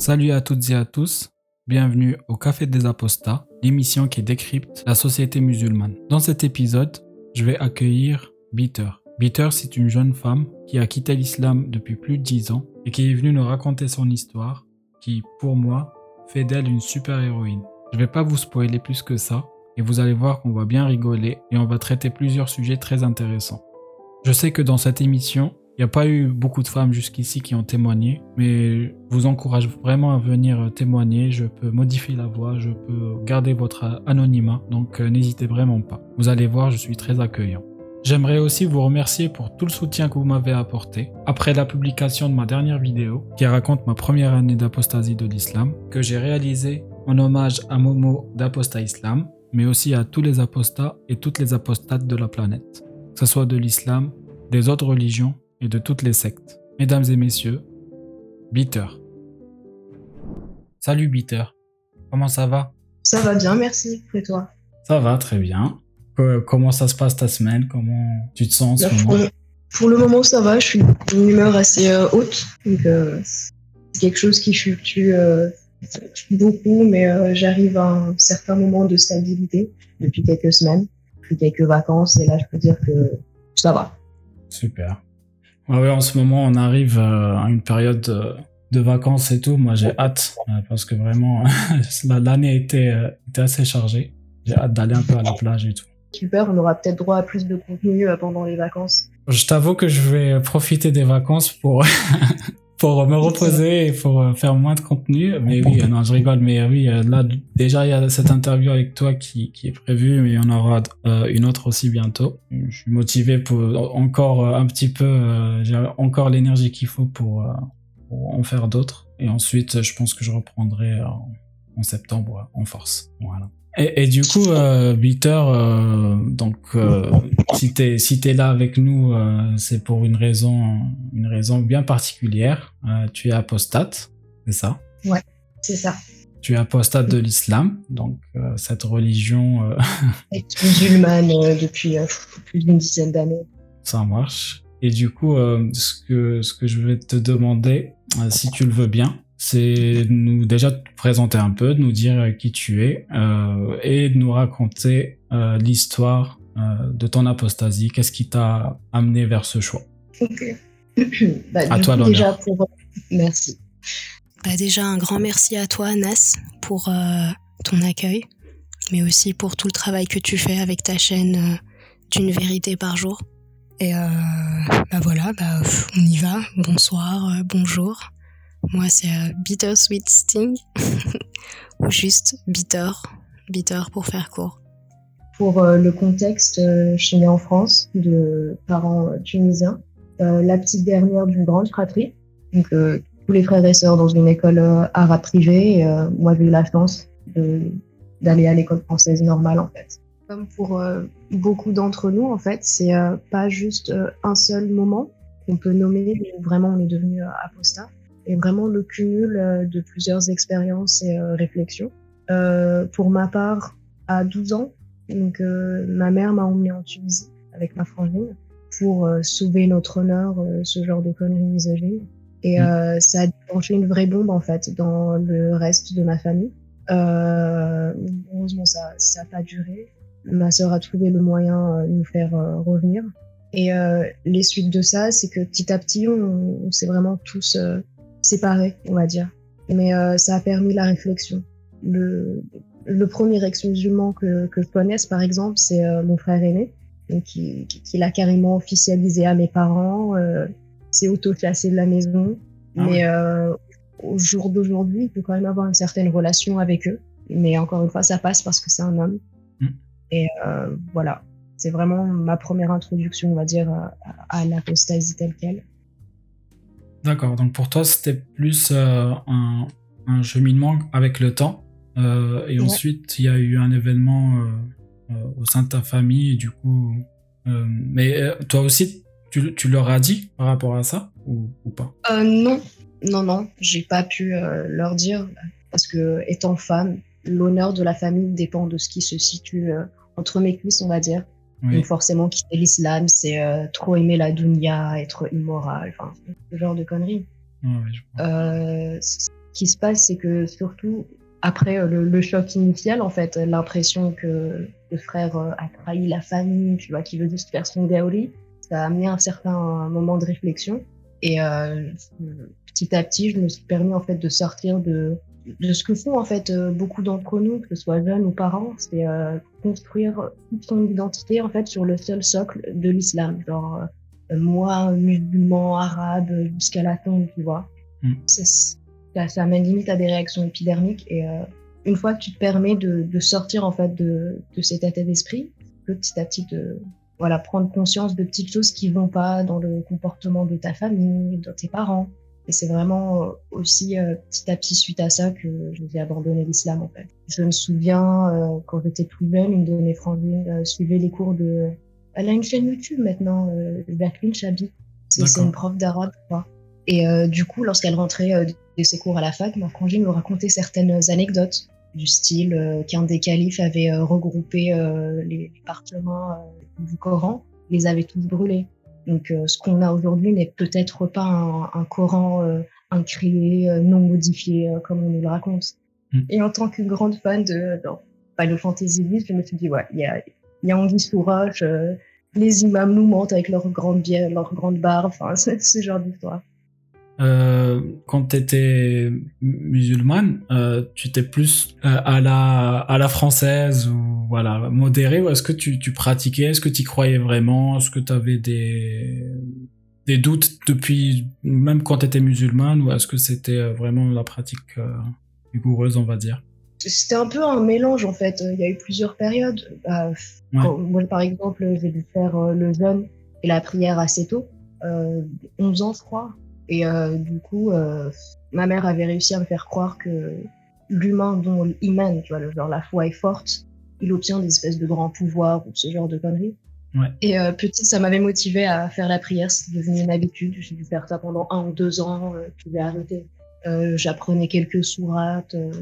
Salut à toutes et à tous, bienvenue au Café des Apostats, l'émission qui décrypte la société musulmane. Dans cet épisode, je vais accueillir Bitter. Bitter, c'est une jeune femme qui a quitté l'islam depuis plus de 10 ans et qui est venue nous raconter son histoire, qui, pour moi, fait d'elle une super héroïne. Je vais pas vous spoiler plus que ça, et vous allez voir qu'on va bien rigoler et on va traiter plusieurs sujets très intéressants. Je sais que dans cette émission, il n'y a pas eu beaucoup de femmes jusqu'ici qui ont témoigné, mais je vous encourage vraiment à venir témoigner. Je peux modifier la voix, je peux garder votre anonymat, donc euh, n'hésitez vraiment pas. Vous allez voir, je suis très accueillant. J'aimerais aussi vous remercier pour tout le soutien que vous m'avez apporté après la publication de ma dernière vidéo qui raconte ma première année d'apostasie de l'islam que j'ai réalisée en hommage à Momo d'Apostat Islam, mais aussi à tous les apostats et toutes les apostates de la planète, que ce soit de l'islam, des autres religions et de toutes les sectes. Mesdames et messieurs, Bitter. Salut Bitter, comment ça va? Ça va bien, merci. Et toi? Ça va très bien. Comment ça se passe ta semaine? Comment tu te sens en ce moment? pour le, moment, ça va. Je suis d'une humeur assez euh, haute. Donc, euh, c'est quelque chose qui fluctue euh, beaucoup, mais j'arrive à un certain moment de stabilité depuis quelques semaines, depuis quelques vacances. Et là, je peux dire que ça va. Super. Ouais, en ce moment, on arrive à une période de vacances et tout. Moi, j'ai hâte parce que vraiment, l'année était, était assez chargée. J'ai hâte d'aller un peu à la plage et tout. Super, on aura peut-être droit à plus de contenu euh, pendant les vacances. Je t'avoue que je vais profiter des vacances pour pour me reposer et pour euh, faire moins de contenu. Mais oui, non, je rigole. Mais oui, euh, là déjà il y a cette interview avec toi qui, qui est prévue, mais il y en aura une autre aussi bientôt. Je suis motivé pour encore un petit peu. J'ai encore l'énergie qu'il faut pour, pour, en faire d'autres. Et ensuite, je pense que je reprendrai en septembre en force. Voilà. Et, et, du coup, euh, Bitter, euh, donc euh, si t'es si t'es là avec nous, euh, c'est pour une raison une raison bien particulière. Tu es apostate, c'est ça? Ouais, c'est ça. Tu es apostate de l'islam, donc cette religion musulmane depuis plus d'une dizaine d'années. Ça marche. Et du coup, ce que ce que je vais te demander, si tu le veux bien, c'est nous déjà te présenter un peu, de nous dire qui tu es euh, et de nous raconter euh, l'histoire euh, de ton apostasie. Qu'est-ce qui t'a amené vers ce choix? Ok. bah, à toi déjà pour... Merci. Bah, déjà un grand merci à toi Nas pour euh, ton accueil, mais aussi pour tout le travail que tu fais avec ta chaîne euh, d'une vérité par jour. Et bah voilà, bah, on y va. Bonsoir, bonjour. Moi, c'est euh, Bitter Sweet Sting, ou juste Bitter, Bitter pour faire court. Pour euh, le contexte, euh, je suis née en France, de parents tunisiens, la petite dernière d'une grande fratrie. Donc, tous les frères et sœurs dans une école arabe privée. moi, j'ai eu la chance d'aller à l'école française normale, en fait. Comme pour beaucoup d'entre nous, en fait, c'est pas juste un seul moment qu'on peut nommer, mais vraiment on est devenu apostat et vraiment le cumul euh, de plusieurs expériences et euh, réflexions. Euh, pour ma part, à 12 ans, donc, ma mère m'a emmenée en Tunisie avec ma frangine pour sauver notre honneur, ce genre de conneries misogynes. Et mmh. ça a déclenché une vraie bombe en fait dans le reste de ma famille. Euh, heureusement, ça n'a pas duré. Ma sœur a trouvé le moyen de nous faire revenir. Et les suites de ça, c'est que petit à petit, on, on s'est vraiment tous séparés, on va dire. Mais euh, ça a permis la réflexion. Le, le premier ex-musulman que, que je connaisse, par exemple, c'est euh, mon frère aîné, donc qui, qui, l'a carrément officialisé à mes parents, euh, s'est auto-classé de la maison. Ah mais euh, au jour d'aujourd'hui, il peut quand même avoir une certaine relation avec eux. Mais encore une fois, ça passe parce que c'est un homme. Mm. Et euh, voilà, c'est vraiment ma première introduction, on va dire, à, à l'apostasie telle qu'elle. D'accord, donc pour toi, c'était plus euh, un, un, cheminement avec le temps. Euh, et ensuite, il y a eu un événement euh, au sein de ta famille, et du coup. mais toi aussi, tu, tu, leur as dit par rapport à ça ou, ou pas? Non, non, non, j'ai pas pu leur dire parce que étant femme, l'honneur de la famille dépend de ce qui se situe entre mes cuisses, on va dire. Donc forcément, quitter l'islam, c'est euh, trop aimer la dunya, être immoral, enfin, ce genre de conneries. euh, qui se passe, c'est que surtout après euh, le, choc initial, en fait, l'impression que le frère a trahi la famille, tu vois, qui veut juste faire son gaoli, ça a amené un certain moment de réflexion. Et euh, petit à petit, je me suis permis en fait de sortir de, de ce que font en fait beaucoup d'entre nous, que ce soit jeunes ou parents, c'est construire toute son identité en fait sur le seul socle de l'islam, genre moi musulman, arabe, jusqu'à la tombe, tu vois. Mm ça, amène limite à des réactions épidermiques. Et euh, une fois que tu te permets de, de sortir en fait de, de cet état d'esprit, petit à petit de voilà prendre conscience de petites choses qui vont pas dans le comportement de ta famille, de tes parents. Et c'est vraiment euh, aussi euh, petit à petit suite à ça que j'ai abandonné l'islam en fait. Je me souviens quand j'étais plus jeune, une de mes frangines suivait les cours de. Elle a une chaîne YouTube maintenant, Jacqueline Chabi. C'est une prof d'arabe, crois. Et du coup, lorsqu'elle rentrait de ses cours à la fac, ma frangine me racontait certaines anecdotes du style euh, qu'un des califes avait euh, regroupé euh, les, parchemins du Coran, les avait tous brûlés. Donc ce qu'on a aujourd'hui n'est peut-être pas un, Coran incréé, non modifié comme on nous le raconte. Hmm. Et en tant que grande fan de Final Fantasy X, je me suis dit, ouais, il y a, y a Anguille sous roche, les imams nous mentent avec leurs grandes, leur grande barbe, enfin, ce genre d'histoire. Euh, quand tu étais musulmane, euh, tu étais plus euh, à la à la française ou voilà modérée ou est-ce que tu, tu pratiquais, est-ce que tu croyais vraiment, est-ce que tu avais des des doutes depuis même quand tu étais musulmane ou est-ce que c'était vraiment la pratique rigoureuse on va dire? C'était un peu un mélange en fait. Il y a eu plusieurs périodes. Bah, moi par exemple j'ai dû faire le jeûne et la prière assez tôt, 11 ans je crois. Et euh, du coup, euh, ma mère avait réussi à me faire croire que l'humain dont l'iman, tu vois, genre la foi est forte, il obtient des espèces de grands pouvoirs ou ce genre de conneries. Ouais. Et euh, petite, ça m'avait motivé à faire la prière. C'est devenu une habitude. J'ai dû faire ça pendant un ou deux ans. Euh, je vais arrêter. Euh, J'apprenais quelques sourates. Euh.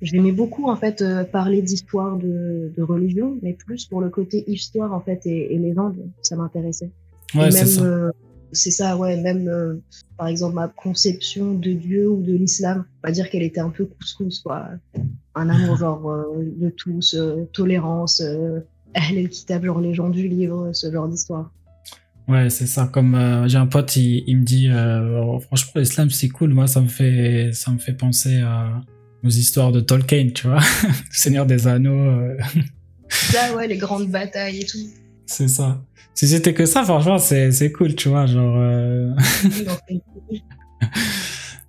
J'aimais beaucoup en fait parler d'histoire de, de, religion, mais plus pour le côté histoire en fait et, et légende. Ça m'intéressait. Ouais, c'est ça c'est ça, ouais, même euh, par exemple ma conception de Dieu ou de l'islam, on va dire qu'elle était un peu couscous, quoi. Un amour genre euh, de tous, euh, tolérance, elle le kitab, genre les gens du livre, ce genre d'histoire. Ouais, c'est ça. Comme j'ai un pote, il, me dit, franchement, l'islam c'est cool. Moi, ça me fait, ça me fait penser à, aux histoires de Tolkien, tu vois, Seigneur des Anneaux. Là, ouais, les grandes batailles et tout. C'est ça. Si c'était que ça, franchement, c'est, c'est cool, tu vois, genre. Euh...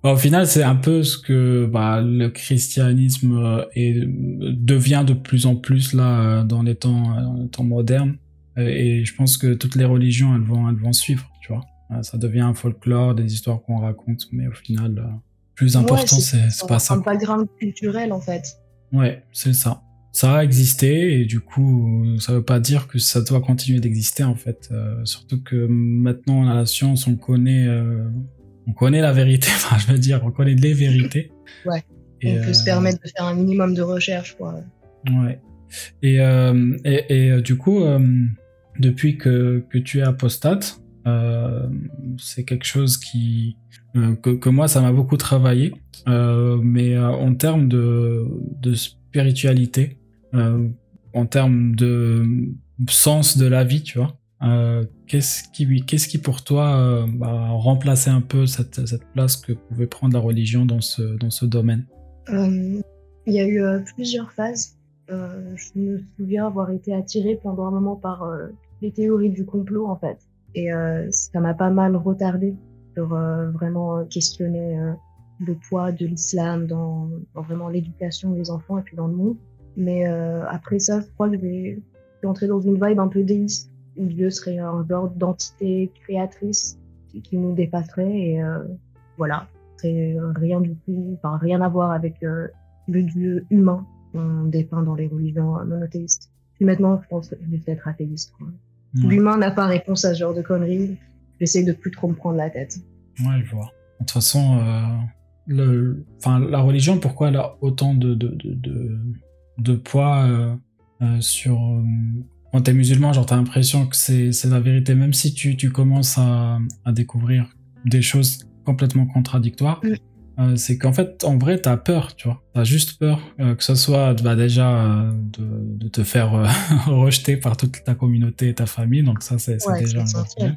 bon, au final, c'est un peu ce que bah, le christianisme euh, est, devient de plus en plus là euh, dans les temps, dans les temps modernes. Et je pense que toutes les religions, elles vont, elles vont suivre, tu vois. Ça devient un folklore, des histoires qu'on raconte, mais au final, le plus important, c'est, c'est pas ça. C'est un background culturel, en fait. Ouais, c'est ça ça a existé et du coup ça veut pas dire que ça doit continuer d'exister en fait. Euh, surtout que maintenant on a la science on connaît euh, on connaît la vérité. Enfin je veux dire on connaît les vérités. Ouais. On peut se euh, permettre de faire un minimum de recherche quoi. Ouais. Et et, et, du coup depuis que que tu es apostate c'est quelque chose qui que, que moi ça m'a beaucoup travaillé. Mais en termes de de spiritualité en termes de sens de la vie, tu vois. Euh, qu'est-ce qui, qu'est-ce qui pour toi euh, bah, remplaçait un peu cette, place que pouvait prendre la religion dans ce, dans ce domaine? Il y a eu plusieurs phases. je me souviens avoir été attirée pendant un moment par les théories du complot, en fait. Et ça m'a pas mal retardé sur vraiment questionner le poids de l'islam dans, dans, vraiment l'éducation des enfants et puis dans le monde. Mais euh, après ça, je crois que je vais entrer dans une vibe un peu déiste, Dieu serait un genre d'entité créatrice qui, nous dépasserait. Et euh, voilà, c'est rien du tout, enfin rien à voir avec euh, le Dieu humain qu'on dépeint dans les religions monothéistes. Puis maintenant, je pense que je vais être athéiste. L'humain n'a pas réponse à ce genre de conneries. J'essaie de plus trop me prendre la tête. Ouais, je vois. De toute façon, le, enfin, la religion, pourquoi elle a autant de, de, de, de poids euh, euh, sur euh, quand t'es musulman, genre t'as l'impression que c'est c'est la vérité, même si tu tu commences à, à découvrir des choses complètement contradictoires. euh, c'est qu'en fait, en vrai, t'as peur, tu vois. T'as juste peur euh, que ce soit bah, déjà euh, de, de, te faire rejeter par toute ta communauté et ta famille, donc ça, c'est déjà un problème.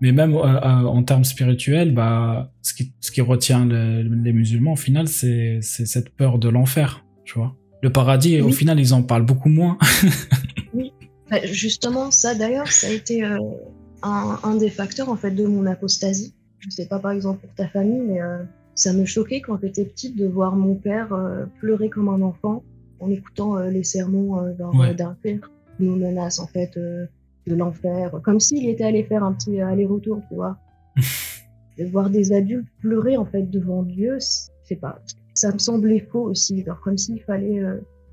Mais même en termes spirituels, bah, ce qui, ce qui retient les musulmans, au final, c'est cette peur de l'enfer, tu vois. Le paradis, au final, ils en parlent beaucoup moins. oui, bah, justement, ça d'ailleurs, ça a été un, un, des facteurs en fait de mon apostasie. Je sais pas par exemple pour ta famille, mais ça me choquait quand j'étais petite de voir mon père euh, pleurer comme un enfant en écoutant euh, les sermons euh, d'un père qui nous menace en fait de l'enfer, comme s'il était allé faire un petit aller-retour, tu vois. de voir des adultes pleurer en fait devant Dieu, c'est pas, ça me semblait faux aussi, genre comme s'il fallait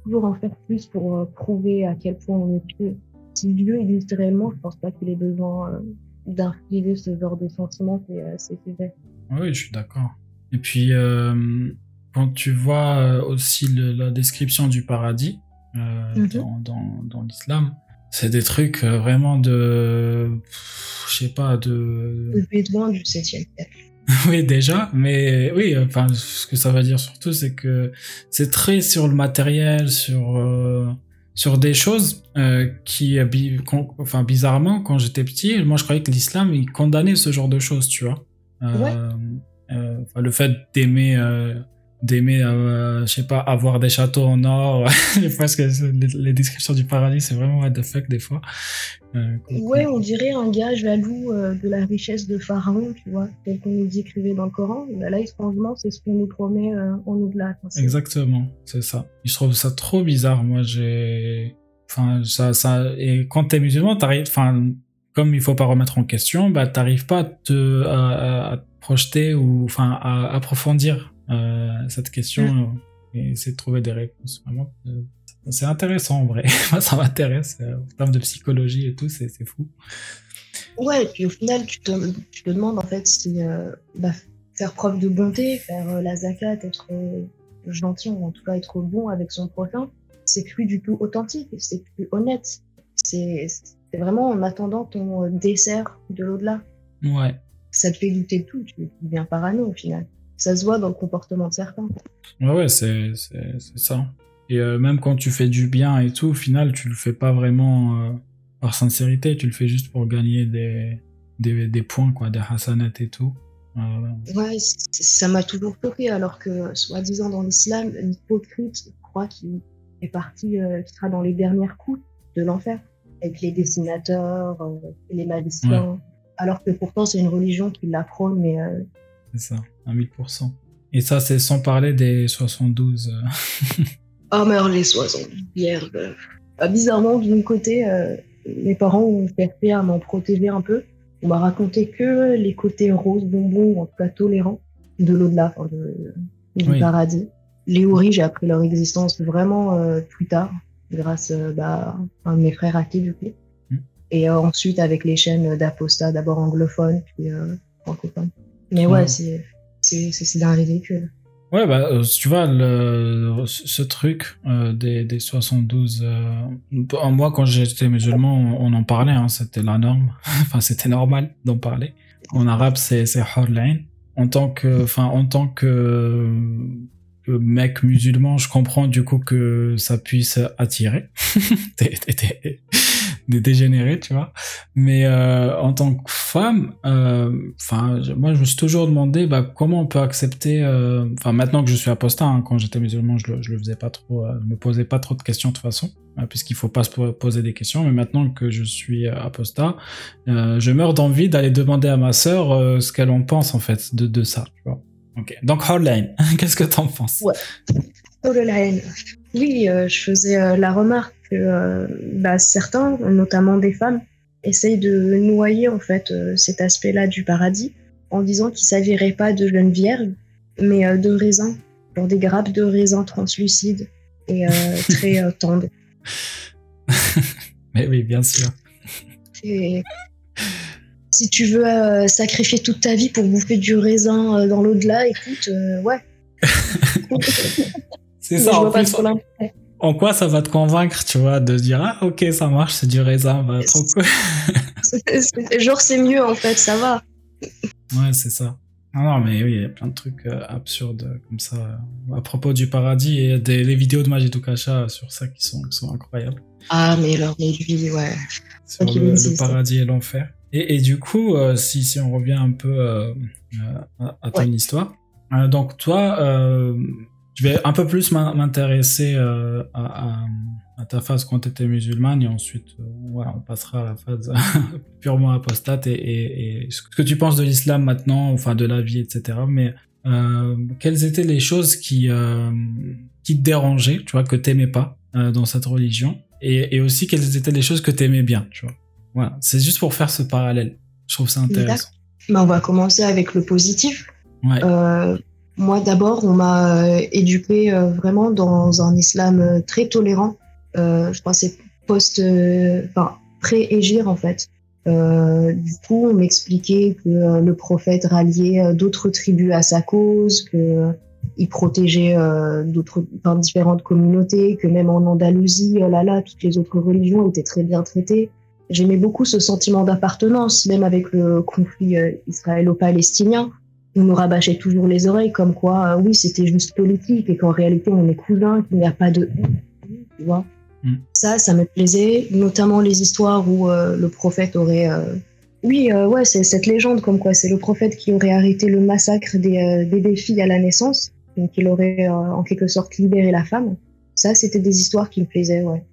toujours en faire plus pour prouver à quel point on est pieux. Si Dieu existe réellement, je pense pas qu'il ait besoin d'infliger ce genre de sentiments, c'est sévère. Oui, je suis d'accord. Et puis, euh, quand tu vois euh, aussi la description du paradis euh, mhm. dans, dans, dans l'islam, c'est des trucs vraiment de. Je sais pas, de. Le bédouin du 7e siècle. oui, déjà, mais oui, enfin, ce que ça veut dire surtout, c'est que c'est très sur le matériel, sur. sur des choses qui, enfin, bizarrement, quand j'étais petit, moi je croyais que l'islam il condamnait ce genre de choses, tu vois. Ouais. Euh, le fait d'aimer euh, d'aimer euh, je sais pas avoir des châteaux en or. Parce que les, descriptions du paradis c'est vraiment what the fuck des fois. Ouais on dirait un gars jaloux de la richesse de Pharaon tu vois tel qu'on nous décrivait dans le Coran. Bah là étrangement c'est ce qu'on nous promet en au-delà exactement c'est ça. Je trouve ça trop bizarre moi j'ai enfin ça ça et quand t'es musulman t'arrives enfin comme il faut pas remettre en question bah t'arrives pas à te à projeter ou enfin à approfondir euh, cette question mm. et essayer de trouver des réponses. Vraiment, euh, c'est intéressant en vrai. Moi, ça m'intéresse euh, en termes de psychologie et tout, c'est fou. Ouais, et puis au final, tu te, tu te demandes en fait si bah, faire preuve de bonté, faire la zakat, être gentil ou en tout cas être bon avec son prochain, c'est plus du tout authentique, c'est plus honnête. C'est vraiment en attendant ton dessert de l'au-delà. Ouais, ça te fait douter de tout, tu deviens parano au final. Ça se voit dans le comportement de certains. Ouais, ouais, c'est ça. Et euh, même quand tu fais du bien et tout, au final, tu le fais pas vraiment euh, par sincérité, tu le fais juste pour gagner des, des, des points, quoi, des hasanats et tout. Euh, ouais, ça m'a toujours choqué, alors que, soi-disant, dans l'islam, l'hypocrite croit qu'il est parti, qui sera dans les dernières coups de l'enfer, avec les dessinateurs, les magiciens alors que pourtant c'est une religion qui l'apprône, mais... Euh, c'est ça, à 1000%. Et ça, c'est sans parler des 72. ah, mais alors les 72, hier, bah, bizarrement, d'un côté, euh, mes parents ont fait à m'en protéger un peu. On m'a raconté que les côtés roses, bonbons, en tout cas tolérants, de l'au-delà, du paradis. Les Houris, j'ai appris leur existence vraiment euh, plus tard, grâce bah, à un de mes frères acquis, du coup. Et euh, ensuite, avec les chaînes d'Aposta, d'abord anglophones, puis euh, francophones. Mais ouais, c'est c'est d'un ridicule. Ouais, bah, euh, tu vois, le, ce truc des, des 72... moi, quand j'étais musulman, on, en parlait, hein, c'était la norme. enfin, c'était normal d'en parler. En arabe, c'est hurlain. En tant que... Enfin, en tant que, mec musulman, je comprends du coup que ça puisse attirer. des dégénérés, tu vois. Mais euh, en tant que femme, euh, enfin, moi, je me suis toujours demandé bah, comment on peut accepter. Euh, enfin, maintenant que je suis apostat, hein, quand j'étais musulman, je le, je le faisais pas trop, me posais pas trop de questions de toute façon, puisqu'il faut pas se poser des questions. Mais maintenant que je suis apostat, je meurs d'envie d'aller demander à ma sœur ce qu'elle en pense en fait de, de ça. Tu vois. Donc, Hardline, qu'est-ce que t'en penses? Oui, je faisais la remarque que euh, bah, certains, notamment des femmes, essayent de noyer en fait euh, cet aspect-là du paradis en disant qu'il s'agirait pas de jeunes vierges, mais euh, de raisins, genre des grappes de raisins translucides et très tendres. mais oui, bien sûr. si tu veux sacrifier toute ta vie pour bouffer du raisin dans l'au-delà, écoute, ouais. C'est ça, en plus, en quoi ça va te convaincre, tu vois, de dire ah ok ça marche, c'est du raisin, bah trop cool. Genre c'est mieux en fait, ça va. Ouais c'est ça. Ah non, mais oui, il y a plein de trucs euh, absurdes comme ça. À propos du paradis, et des les vidéos de Majidou Kacha sur ça qui sont, qui sont incroyables. Ah, mais leur lui, ouais. Sur le, le paradis et l'enfer. Et, et, du coup, euh, si, si on revient un peu euh, à, à, ton ouais. histoire, euh, donc toi, je vais un peu plus m'intéresser à, à, à, ta phase quand tu étais musulmane et ensuite, voilà, on passera à la phase purement apostate et, et, et, ce que tu penses de l'islam maintenant, enfin de la vie, etc. Mais quelles étaient les choses qui, qui te dérangeaient, tu vois, que t'aimais pas dans cette religion? Et, et, aussi quelles étaient les choses que tu aimais bien, tu vois? Voilà, c'est juste pour faire ce parallèle. Je trouve ça intéressant. Ben, on va commencer avec le positif. Ouais. Euh, moi, d'abord, on m'a euh, éduqué euh, vraiment dans un islam euh, très tolérant. Euh, je crois c'est post, enfin pré-égir en fait. du coup, on m'expliquait que le prophète ralliait d'autres tribus à sa cause, que il protégeait d'autres, enfin, différentes communautés, que même en Andalousie, là là, toutes les autres religions étaient très bien traitées j'aimais beaucoup ce sentiment d'appartenance, même avec le conflit euh, israélo-palestinien. On nous rabâchait toujours les oreilles comme quoi, euh, oui, c'était juste politique et qu'en réalité, on est cousins, qu'il n'y a pas de... Tu vois mm. Ça, ça me plaisait, notamment les histoires où euh, le prophète aurait... Euh, oui, euh, ouais, c'est cette légende comme quoi c'est le prophète qui aurait arrêté le massacre des bébés filles à la naissance, donc il aurait en quelque sorte libéré la femme. Ça, c'était des histoires qui me plaisaient, ouais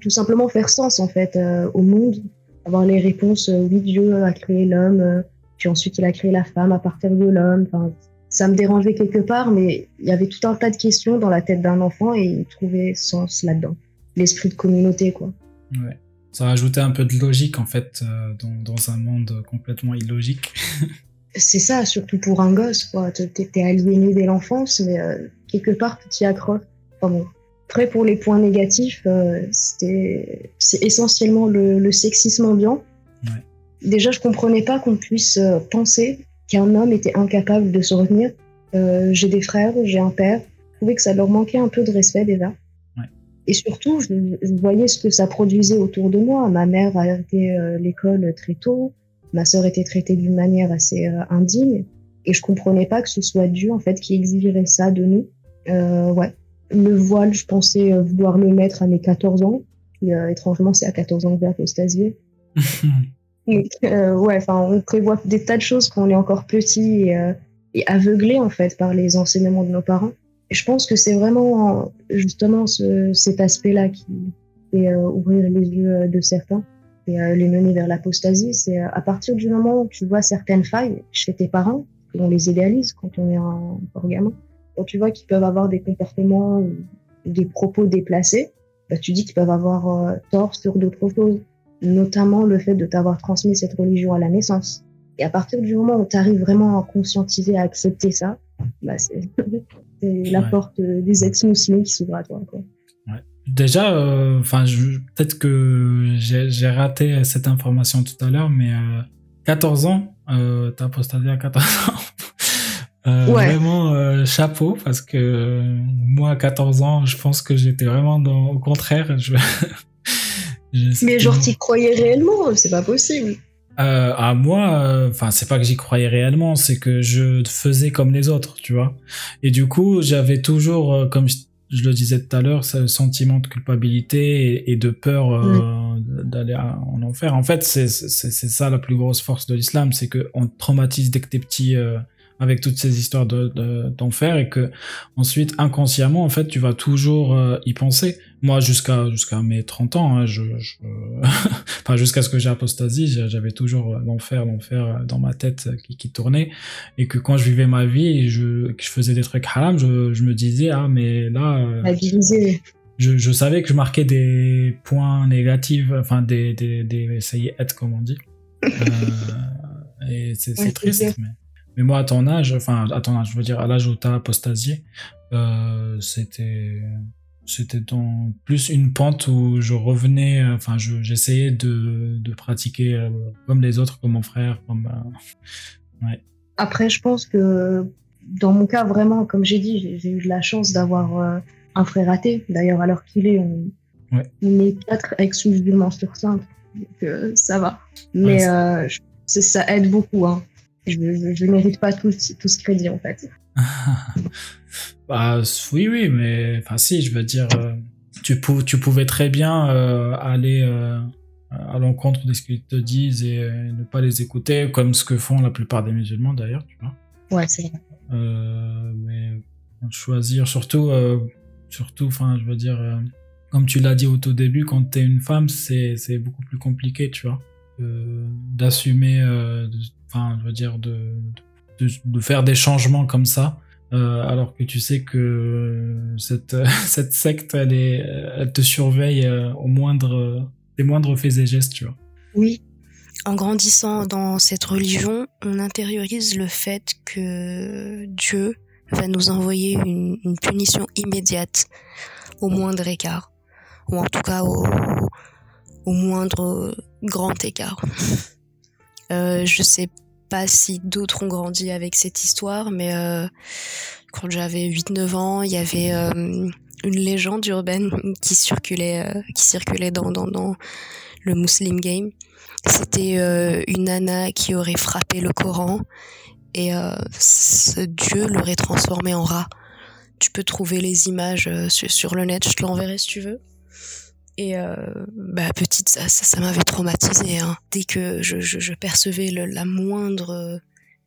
tout simplement faire sens en fait au monde, avoir les réponses oui Dieu a créé l'homme, puis ensuite il a créé la femme à partir de l'homme. Enfin, ça me dérangeait quelque part, mais il y avait tout un tas de questions dans la tête d'un enfant et il trouvait sens là-dedans. L'esprit de communauté, quoi. Ouais. Ça rajoutait un peu de logique, en fait, euh, dans, dans, un monde complètement illogique. C'est ça, surtout pour un gosse, quoi. T'es aliéné dès l'enfance, mais euh, quelque part, tu t'y accroches. Enfin bon, après, pour les points négatifs, euh, c'est essentiellement le, le, sexisme ambiant. Déjà, je comprenais pas qu'on puisse euh, penser qu'un homme était incapable de se retenir. Euh, j'ai des frères, j'ai un père. Je trouvais que ça leur manquait un peu de respect déjà. Ouais. Et surtout, je, je, voyais ce que ça produisait autour de moi. Ma mère a arrêté euh, l'école très tôt. Ma sœur était traitée d'une manière assez euh, indigne. Et je comprenais pas que ce soit Dieu, en fait, qui exigerait ça de nous. Euh, ouais. Le voile, je pensais vouloir le mettre à mes 14 ans. Puis, euh, étrangement, c'est à 14 ans que j'ai apostasié. Donc, euh, ouais, enfin, on prévoit des tas de choses quand on est encore petit et, euh, et, aveuglé, en fait, par les enseignements de nos parents. Et je pense que c'est vraiment, justement, ce, cet aspect-là qui fait euh, ouvrir les yeux de certains et les mener vers l'apostasie. C'est à partir du moment où tu vois certaines failles chez tes parents, on les idéalise quand on est un, un gamin quand tu vois qu'ils peuvent avoir des comportements ou des propos déplacés, bah, tu dis qu'ils peuvent avoir euh, tort sur d'autres choses, notamment le fait de t'avoir transmis cette religion à la naissance. Et à partir du moment où tu arrives vraiment à conscientiser, à accepter ça, bah, c'est la ouais. porte des ex-musulmans qui s'ouvre à toi. Quoi. Ouais. Déjà, enfin, euh, peut-être que j'ai raté cette information tout à l'heure, mais euh, 14 ans, euh, t'as apostaté à 14 ans. Euh, ouais. Vraiment euh, chapeau parce que euh, moi à 14 ans, je pense que j'étais vraiment dans, au contraire. Je... Mais genre, t'y croyais réellement C'est pas possible. Euh, à moi, enfin, c'est pas que j'y croyais réellement, c'est que je faisais comme les autres, tu vois. Et du coup, j'avais toujours, comme je, je, le disais tout à l'heure, ce sentiment de culpabilité et, et de peur mmh. d'aller en enfer. En fait, c'est ça la plus grosse force de l'islam, c'est que on te traumatise dès que t'es petit avec toutes ces histoires de d'enfer et que ensuite inconsciemment en fait tu vas toujours euh, y penser moi jusqu'à jusqu'à mes 30 ans hein, je, je... enfin jusqu'à ce que j'ai apostasie j'avais toujours euh, l'enfer l'enfer euh, dans ma tête qui, qui tournait. Et que quand je vivais ma vie et je que je faisais des trucs haram je, je me disais ah mais là euh, je, je savais que je marquais des points négatifs enfin des des des être comme on dit. Euh, et c'est ouais, triste mais mais moi, à ton âge, enfin, à ton âge, je veux dire, à l'âge où t'as apostasié, euh, c'était, c'était dans plus une pente où je revenais, enfin, j'essayais de, de pratiquer euh, comme les autres, comme mon frère, comme, euh, ouais. Après, je pense que dans mon cas, vraiment, comme j'ai dit, j'ai eu de la chance d'avoir euh, un frère athée. D'ailleurs, alors qu'il est, on, ouais. on est quatre ex-musulmans sur cinq. Donc, euh, ça va. Mais ouais, ça aide beaucoup, hein je ne mérite pas tout, tout ce crédit en fait. bah, oui, oui, mais enfin si, je veux dire, euh, tu, tu pouvais très bien euh, aller euh, à l'encontre de ce qu'ils te disent et ne pas les écouter, comme ce que font la plupart des musulmans d'ailleurs, tu vois. Ouais, c'est vrai. mais choisir, surtout, surtout, enfin, je veux dire, comme tu l'as dit au tout début, quand tu es une femme, c'est beaucoup plus compliqué, tu vois, d'assumer, enfin, je veux dire, de, de, faire des changements comme ça. Euh, alors que tu sais que cette, cette secte, elle, te surveille euh, au moindre, des moindres faits et gestes, tu vois. Oui. En grandissant dans cette religion, on intériorise le fait que Dieu va nous envoyer une, une punition immédiate au moindre écart, ou en tout cas au, au moindre grand écart. Euh, je sais pas si d'autres ont grandi avec cette histoire, mais euh, quand j'avais 8-9 ans, il y avait euh, une légende urbaine qui circulait, euh, qui circulait dans, dans, dans le Muslim Game. C'était une nana qui aurait frappé le Coran et ce Dieu l'aurait transformé en rat. Tu peux trouver les images sur, sur le net, je te l'enverrai si tu veux. Et euh, bah, petite, ça, ça, m'avait traumatisé. Hein. Dès que je, je, je percevais le, la moindre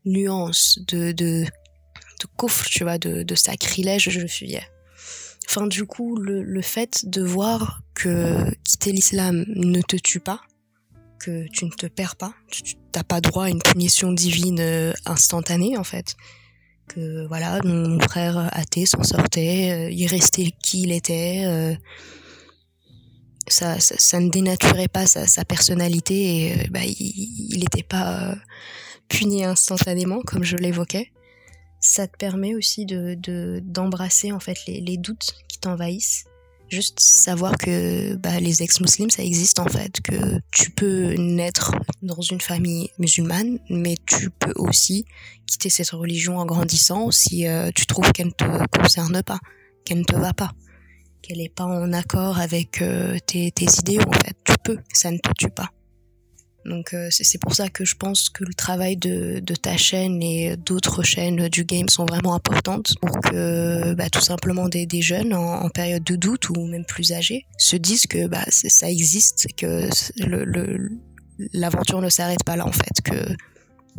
nuance de, de, de coffre, tu vois, de, de sacrilège, je fuyais. Enfin, du coup, le, le fait de voir que quitter l'islam ne te tue pas, que tu ne te perds pas, tu n'as pas droit à une punition divine euh, instantanée, en fait. Que voilà, mon frère athée s'en sortait, euh, il restait qui il était. Euh, ça, ne dénaturait pas sa, personnalité et euh, bah, il n'était pas euh, puni instantanément comme je l'évoquais. Ça te permet aussi de d'embrasser en fait les, les doutes qui t'envahissent. Juste savoir que bah, les ex-muslims, ça existe en fait, que tu peux naître dans une famille musulmane, mais tu peux aussi quitter cette religion en grandissant si euh, tu trouves qu'elle ne te concerne pas, qu'elle ne te va pas qu'elle n'est pas en accord avec euh, tes, tes idées, en fait, tu peux, ça ne te tue pas. Donc euh, c'est pour ça que je pense que le travail de, de ta chaîne et d'autres chaînes du game sont vraiment importantes pour que bah, tout simplement des, jeunes en, période de doute ou même plus âgés se disent que bah, ça existe, que l'aventure ne s'arrête pas là en fait, que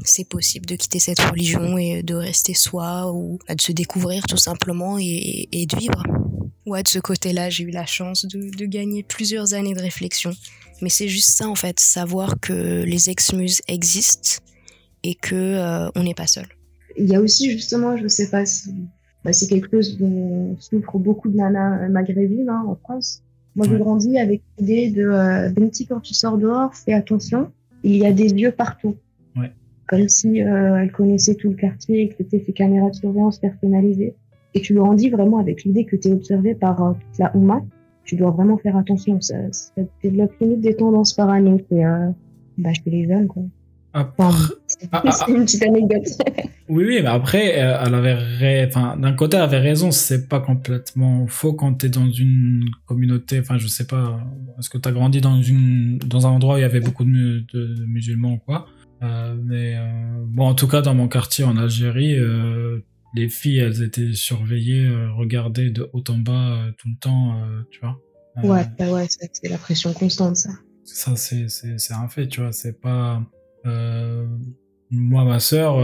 c'est possible de quitter cette religion et de rester soi ou bah, de se découvrir tout simplement et de vivre ouais, de ce côté-là, j'ai eu la chance de, de, gagner plusieurs années de réflexion. Mais c'est juste ça, en fait, savoir que les ex-muses existent et que euh, on n'est pas seul. Il y a aussi, justement, je sais pas si bah, c'est quelque chose dont souffrent beaucoup de nanas maghrébines hein, en France. Moi, j'ai grandi avec l'idée de euh, Benty, quand tu sors dehors, fais attention, il y a des yeux partout. Ouais. Comme si euh, elle connaissait tout le quartier et que c'était ses caméras de surveillance personnalisées et tu le rendis vraiment avec l'idée que tu es observé par euh, toute la Oumma, tu dois vraiment faire attention. Ça, ça développe limite des tendances paranoïques et, euh, bah, chez les jeunes. Quoi. Enfin, c'est ah, ah, une petite anecdote. oui, oui, mais après, euh, elle avait, enfin, d'un côté, elle avait raison. C'est pas complètement faux quand tu es dans une communauté. Enfin, je sais pas. Est-ce que tu as grandi dans une, dans un endroit où il y avait beaucoup de, de, musulmans ou quoi euh, Mais euh, bon, en tout cas, dans mon quartier en Algérie, euh, les filles, elles étaient surveillées, euh, regardées de haut en bas euh, tout le temps, euh, tu vois. ouais, bah ouais, c'est la pression constante, ça. Ça, c'est c'est un fait, tu vois. C'est pas moi, ma sœur,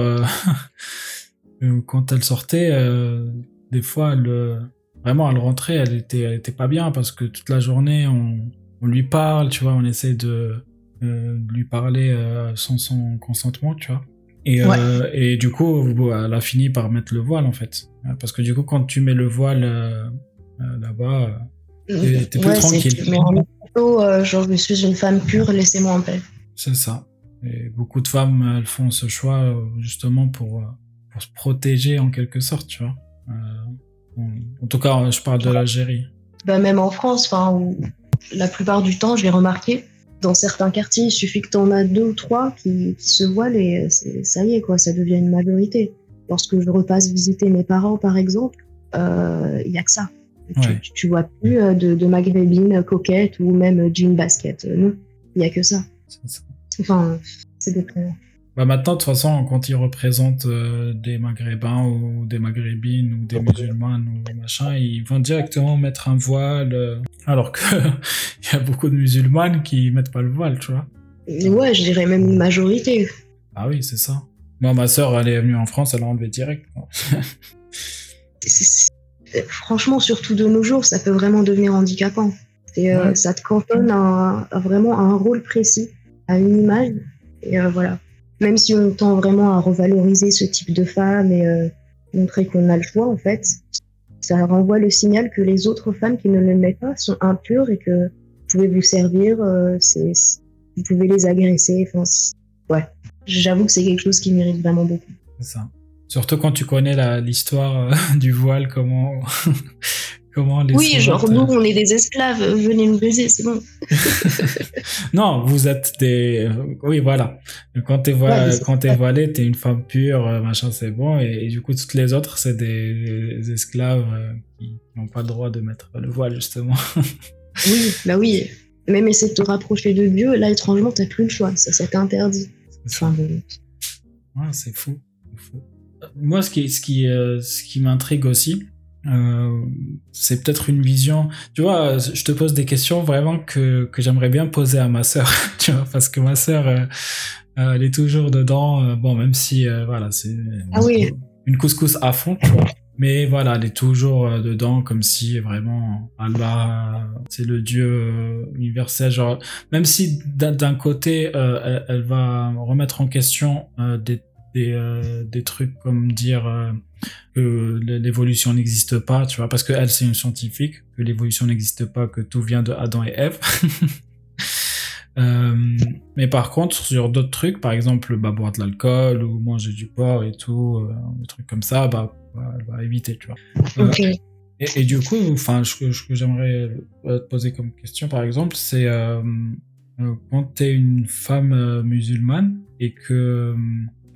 quand elle sortait, des fois, elle, vraiment, elle rentrait, elle était, elle était pas bien parce que toute la journée, on, on lui parle, tu vois, on essaie de, de lui parler sans son consentement, tu vois. Et, ouais. euh, et du coup, elle a fini par mettre le voile en fait. Parce que du coup, quand tu mets le voile euh, euh là-bas, euh, t'es plus ouais, tranquille. Mais en plutôt, euh, genre, je suis une femme pure, laissez-moi en paix. C'est ça. Et beaucoup de femmes, elles font ce choix justement pour, pour se protéger en quelque sorte, tu vois. en tout cas, je parle de l'Algérie. Bah, même en France, enfin, la plupart du temps, j'ai remarqué, dans certains quartiers, il suffit que tu en as deux ou trois qui, qui se voilent et ça y est, quoi, ça devient une majorité. Lorsque je repasse visiter mes parents, par exemple, il euh, y a que ça. Ouais. Tu, tu, vois plus euh, de, de maghrébines coquettes ou même jean basket. Non, il y a que ça. ça. Enfin, c'est déprimant. Bah maintenant, de toute façon, quand ils représentent euh, des Maghrébins ou des Maghrébines ou des musulmanes ou machin, ils vont directement mettre un voile, euh, alors que il y a beaucoup de musulmanes qui mettent pas le voile, tu vois. Ouais, je dirais même une majorité. Ah oui, c'est ça. Moi, ma sœur, elle est venue en France, elle l'a enlevé direct. Franchement, surtout de nos jours, ça peut vraiment devenir handicapant. Et, euh, Ça te cantonne à, à vraiment à un rôle précis, à une image. Et voilà même si on tend vraiment à revaloriser ce type de femme et euh, montrer qu'on a le choix, en fait, ça renvoie le signal que les autres femmes qui ne le mettent pas sont impures et que vous pouvez vous servir, euh, c'est, vous pouvez les agresser. Enfin, ouais, j'avoue que c'est quelque chose qui mérite vraiment beaucoup. C'est ça. Surtout quand tu connais l'histoire euh, du voile, comment oui, genre nous, on est des esclaves, venez nous baiser, c'est bon. non, vous êtes des. Oui, voilà. Quand t'es voilé, quand t'es voilé, t'es une femme pure, euh, machin, c'est bon. Et, du coup, toutes les autres, c'est des, esclaves euh, qui n'ont pas le droit de mettre le voile, justement. oui, bah oui. Même essayer de te rapprocher de Dieu, là, étrangement, t'as plus le choix. Ça, ça t'interdit. Enfin, ouais, c'est fou. fou. Moi, ce qui, ce qui, euh, ce qui m'intrigue aussi, euh, c'est peut-être une vision. Tu vois, je te pose des questions vraiment que, que j'aimerais bien poser à ma sœur, tu vois, parce que ma sœur, euh, euh, elle est toujours dedans. bon, même si, voilà, c'est ah oui. une couscous à fond, tu vois. Mais voilà, elle est toujours dedans comme si vraiment Allah, c'est le Dieu universel. Genre, même si d'un côté, elle, elle, va remettre en question des des, euh, des trucs comme dire euh, que l'évolution n'existe pas, tu vois, parce que elle c'est une scientifique, que l'évolution n'existe pas, que tout vient de Adam et Ève. Euh, mais par contre, sur d'autres trucs, par exemple, bah, boire de l'alcool ou manger du porc et tout, des trucs comme ça, bah, bah, elle va éviter, tu vois. Et, du coup, enfin, ce que, que j'aimerais te poser comme question, par exemple, c'est quand tu es une femme musulmane et que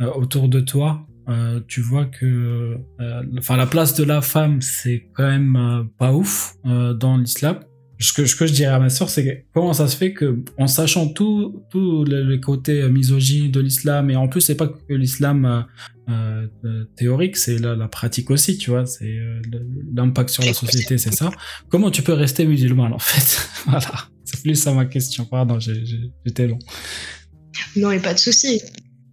autour de toi, euh, tu vois que euh, enfin la place de la femme c'est quand même pas ouf dans l'islam ce que, je dirais à ma soeur, c'est comment ça se fait que, en sachant tout, tout les, côtés misogynes de l'islam, et en plus, c'est pas que l'islam euh, théorique, c'est la, pratique aussi, tu vois, c'est l'impact sur la société, c'est ça. Comment tu peux rester musulman, en fait? Voilà, c'est plus ça ma question. Pardon, j'étais long. Non, et pas de souci.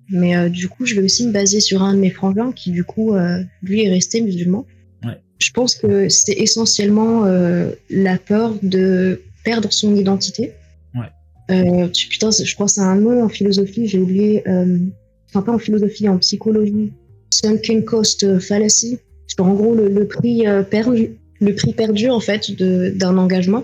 Mais euh, du coup, je vais aussi me baser sur un de mes frangins qui, du coup, euh, lui est resté musulman. Ouais. Je pense que c'est essentiellement euh, la peur de perdre son identité. Ouais. putain, je crois que c'est un nom en philosophie, j'ai oublié. enfin, pas en philosophie, en psychologie. Sunken cost fallacy. En gros, le, le prix perdu, le prix perdu en fait d'un engagement.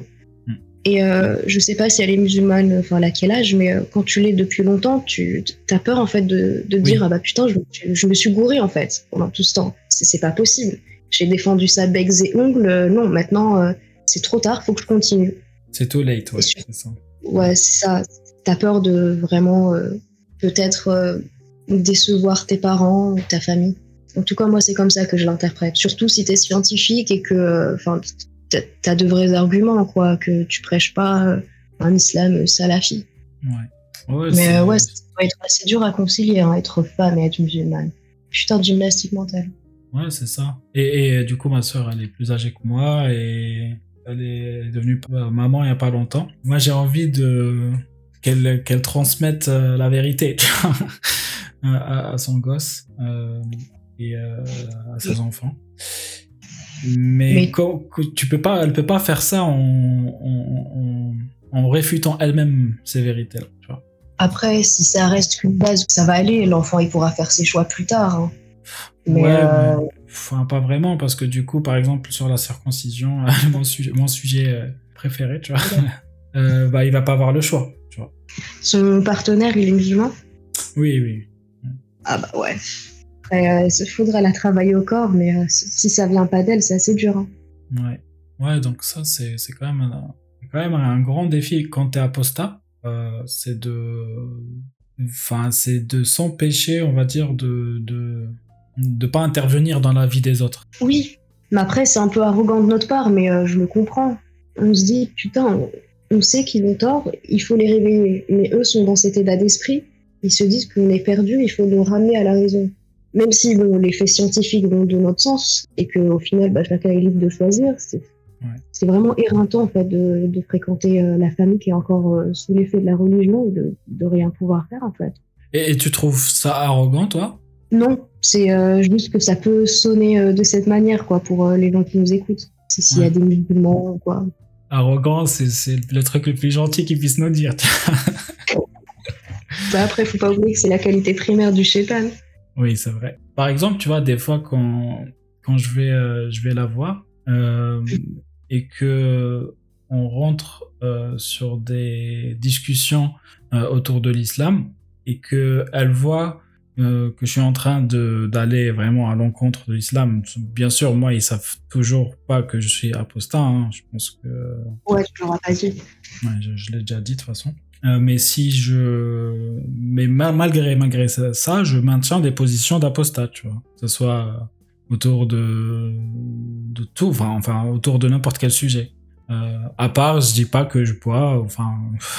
Et euh, je sais pas si elle est musulmane, enfin à quel âge, mais euh, quand tu l'es depuis longtemps, tu as peur en fait de, de dire ah bah putain, je, je, me suis gouré en fait pendant tout ce temps. C'est pas possible. J'ai défendu ça becs et ongles. Euh, non, maintenant euh, c'est trop tard, faut que je continue. C'est too late, ouais. C'est ça. Ouais, c'est ça. T'as peur de vraiment peut-être décevoir tes parents ou ta famille. En tout cas, moi, c'est comme ça que je l'interprète. Surtout si t'es scientifique et que, enfin, t'as de vrais arguments, quoi, que tu prêches pas euh, un islam salafi. Ouais. Mais euh, ouais, ça doit être assez dur à concilier, hein, être femme et être musulmane. Putain de gymnastique mentale. Ouais, c'est ça. Et, du coup, ma soeur, elle est plus âgée que moi et elle est devenue maman il n'y a pas longtemps. Moi, j'ai envie de qu'elle qu'elle transmette euh, la vérité à, son gosse et à ses enfants. Mais, tu peux pas, elle peut pas faire ça en, en, réfutant elle-même ces vérités-là. Après, si ça reste qu'une base, ça va aller. L'enfant, il pourra faire ses choix plus tard. Hein. Mais, euh, enfin, pas vraiment, parce que du coup, par exemple, sur la circoncision, mon sujet, mon sujet euh, préféré, tu vois, euh, bah, il va pas avoir le choix. Tu vois. Son partenaire, il est musulman? Oui, oui. Ah bah ouais. Après, il faudrait la travailler au corps, mais euh, si ça vient pas d'elle, c'est assez dur. Hein. Ouais. Ouais, donc ça, c'est quand, même un, quand même un grand défi quand t'es apostat. Euh, c'est de. Enfin, c'est de s'empêcher, on va dire, de, de. de pas intervenir dans la vie des autres. Oui, mais après, c'est un peu arrogant de notre part, mais euh, je le comprends. On se dit, putain, on sait qu'ils ont tort, il faut les réveiller. Mais eux sont dans cet état d'esprit ils se disent qu'on est perdu, il faut le ramener à la raison. Même si bon, les faits scientifiques vont de notre sens et qu'au final, bah, chacun est libre de choisir, c'est vraiment éreintant en fait de, de fréquenter euh, la famille qui est encore euh, sous l'effet de la religion et de, de rien pouvoir faire en fait. Et, tu trouves ça arrogant, toi? Non, c'est euh, juste que ça peut sonner de cette manière quoi pour les gens qui nous écoutent. S'il y a des musulmans ou quoi. Arrogant, c'est le truc le plus gentil qu'ils puissent nous dire. bah après, faut pas oublier que c'est la qualité primaire du shaitan. Oui, c'est vrai. Par exemple, tu vois, des fois quand quand je vais je vais la voir, euh, et que on rentre euh, sur des discussions euh, autour de l'islam et que elle voit euh, que je suis en train d'aller vraiment à l'encontre de l'islam. Bien sûr, moi, ils savent toujours pas que je suis apostat. Hein. Je pense que. Ouais, tu l'auras pas dit. Ouais, je, je l'ai déjà dit de toute façon. Euh, mais si je, mais malgré malgré ça, je maintiens des positions d'apostat, tu vois. Que ce soit autour de, de tout, enfin, enfin autour de n'importe quel sujet. Euh, à part, je dis pas que je bois, enfin,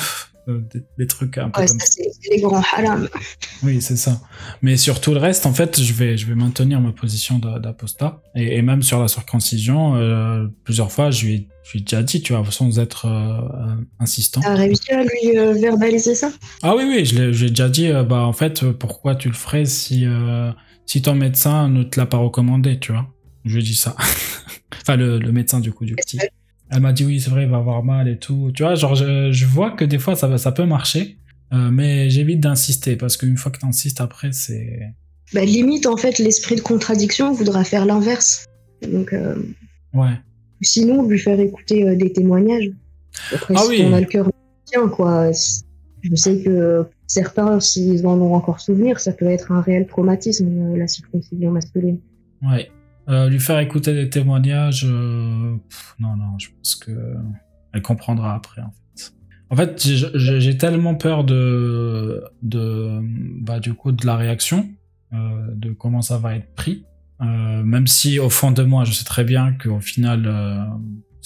euh, des, trucs un peu ouais, comme ça. c'est les grands haram. Oui, c'est ça. Mais sur tout le reste, en fait, je vais, je vais maintenir ma position d'apostat. Et, et, même sur la circoncision, euh, plusieurs fois, je lui, ai, je lui ai déjà dit, tu vois, sans être euh, insistant. T'as réussi à lui euh, verbaliser ça? Ah oui, oui, je l'ai déjà dit, euh, bah en fait, pourquoi tu le ferais si si ton médecin ne te l'a pas recommandé, tu vois? Je lui dis ça. enfin, le, le, médecin du coup du petit. Elle m'a dit oui, c'est vrai, il va avoir mal et tout. Tu vois, genre, je, je vois que des fois, ça, ça peut marcher, euh, mais j'évite d'insister parce qu'une fois que tu insistes après, c'est. Bah, limite, en fait, l'esprit de contradiction voudra faire l'inverse. Donc. Euh... Ouais. Sinon, lui faire écouter euh, des témoignages. Après, ah si oui. on a le cœur tiens, quoi. Je sais que certains, s'ils en ont encore souvenir, ça peut être un réel traumatisme, la circoncision masculine. Ouais. Euh, lui faire écouter des témoignages, euh... Non, non, je pense que elle comprendra après, en fait. En fait, j'ai tellement peur de, bah, du coup, de la réaction, euh, de comment ça va être pris. Même si au fond de moi, je sais très bien qu'au final,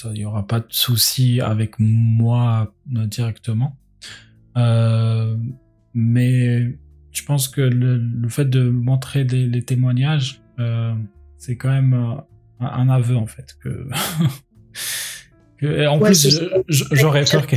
il y aura pas de souci avec moi directement. Mais je pense que le, fait de montrer des, les témoignages, c'est quand même un, un, aveu en fait que. que en Ouais, plus, j'aurais peur que.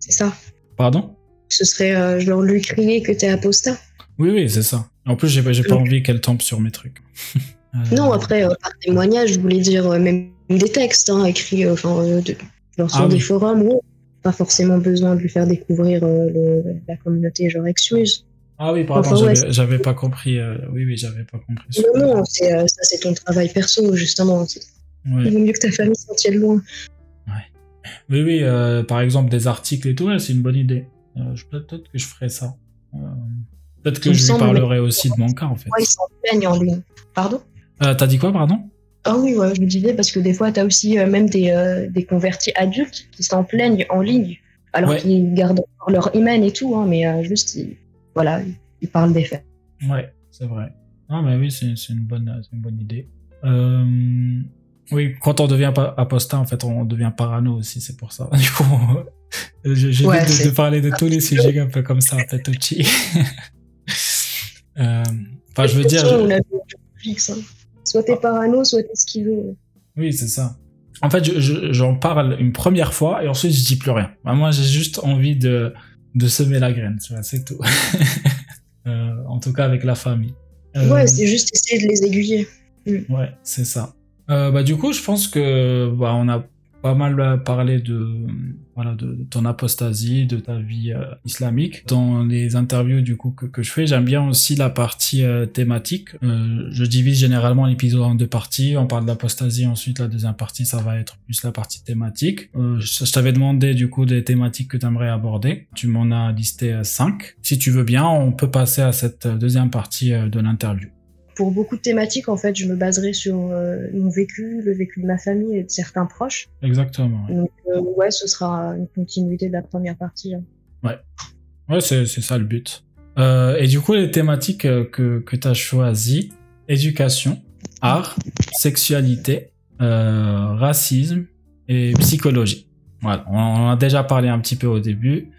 C'est ça. Pardon? Ce serait euh, genre lui crier que t'es apostat. Oui, oui, c'est ça. En plus, j'ai pas, envie qu'elle tombe sur mes trucs. Euh, Non, après, euh, par témoignage, je voulais dire euh, même des textes hein, écrits euh, enfin, euh, de, genre sur Ah des oui. forums ou pas forcément besoin de lui faire découvrir euh, le, la communauté genre excuse. Ah oui, pardon, Enfin, j'avais, pas compris. euh, oui, oui, j'avais pas compris. Non, non, euh, ça c'est ton travail perso, justement. Ouais. Il vaut mieux que ta famille s'en tienne loin. Oui, oui, euh, par exemple, des articles et tout, ouais, c'est une bonne idée. Euh, peut-être que je ferai ça. Peut-être que Il je lui parlerai aussi de mon cas, en fait. Ouais, ils s'en plaignent en ligne. Pardon? T'as dit quoi, pardon? Ah oui, ouais, je me disais parce que des fois, tu as aussi euh, même des, euh, des convertis adultes qui s'en plaignent en ligne, alors Ouais. qu'ils gardent leur email et tout, hein, mais euh, juste, ils, voilà, ils parlent des faits. Ouais, c'est vrai. Non, mais oui, c'est, une bonne, c'est une bonne idée. Euh, oui, quand on devient apostat, en fait, on devient parano aussi, c'est pour ça. Du coup, j'évite Ouais, de, parler de tous les sujets un peu comme ça, un peu touchy. euh, enfin, je veux dire, je- hein. Soit t'es parano, soit t'es schizo. Oui, c'est ça. En fait, je- je- j'en parle une première fois et ensuite je dis plus rien. Moi, j'ai juste envie de, de semer la graine, tu vois, c'est tout. Euh, en tout cas, avec la famille. Euh, Ouais, c'est juste essayer de les aiguiller. ouais, c'est ça. Euh, bah, du coup, je pense que bah, on a pas mal euh, parlé de, voilà, de, ton apostasie, de ta vie euh, islamique. Dans les interviews du coup que, je fais, j'aime bien aussi la partie euh, thématique. Je divise généralement l'épisode en deux parties. On parle de l'apostasie, ensuite la deuxième partie, ça va être plus la partie thématique. Je je t'avais demandé du coup des thématiques que tu aimerais aborder. Tu m'en as listé cinq. Si tu veux bien, on peut passer à cette deuxième partie de l'interview. Pour beaucoup de thématiques, en fait, je me baserai sur euh, mon vécu, le vécu de ma famille et de certains proches. Exactement. ouais. Donc, euh, ouais, ce sera une continuité de la première partie. hein. Ouais, c'est c'est ça le but. Euh, et du coup, les thématiques que, que tu as choisies, éducation, art, sexualité, racisme et psychologie. Voilà, on en a déjà parlé un petit peu au début.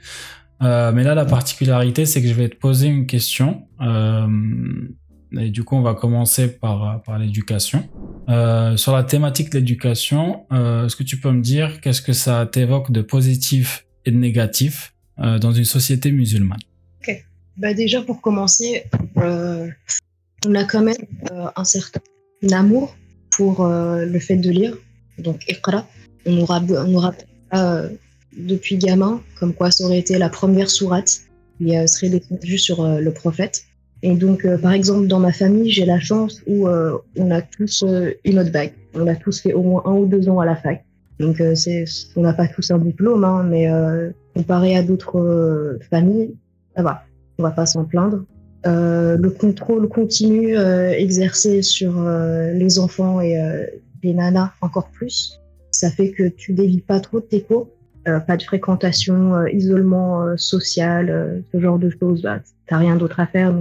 Mais là, la particularité, c'est que je vais te poser une question. Et du coup, on va commencer par, l'éducation. Euh, sur la thématique de l'éducation, euh, est-ce que tu peux me dire qu'est-ce que ça t'évoque de positif et de négatif euh, dans une société musulmane? Ok. Bah déjà, pour commencer, on a quand même un certain amour pour le fait de lire. Donc, Iqra, on aura euh, depuis gamin, comme quoi ça aurait été la première sourate qui serait descendue sur le prophète. Et donc, euh, par exemple, dans ma famille, j'ai la chance où euh, on a tous euh, une autre bague. On a tous fait au moins un ou deux ans à la fac. Donc, euh, c'est, on n'a pas tous un diplôme, hein, mais euh, comparé à d'autres familles, ça va. On va pas s'en plaindre. Le contrôle continu exercé sur les enfants et les nanas encore plus. Ça fait que tu dévis pas trop de tes cours. Pas de fréquentation, isolement social, ce genre de choses. Bah, t'as rien d'autre à faire.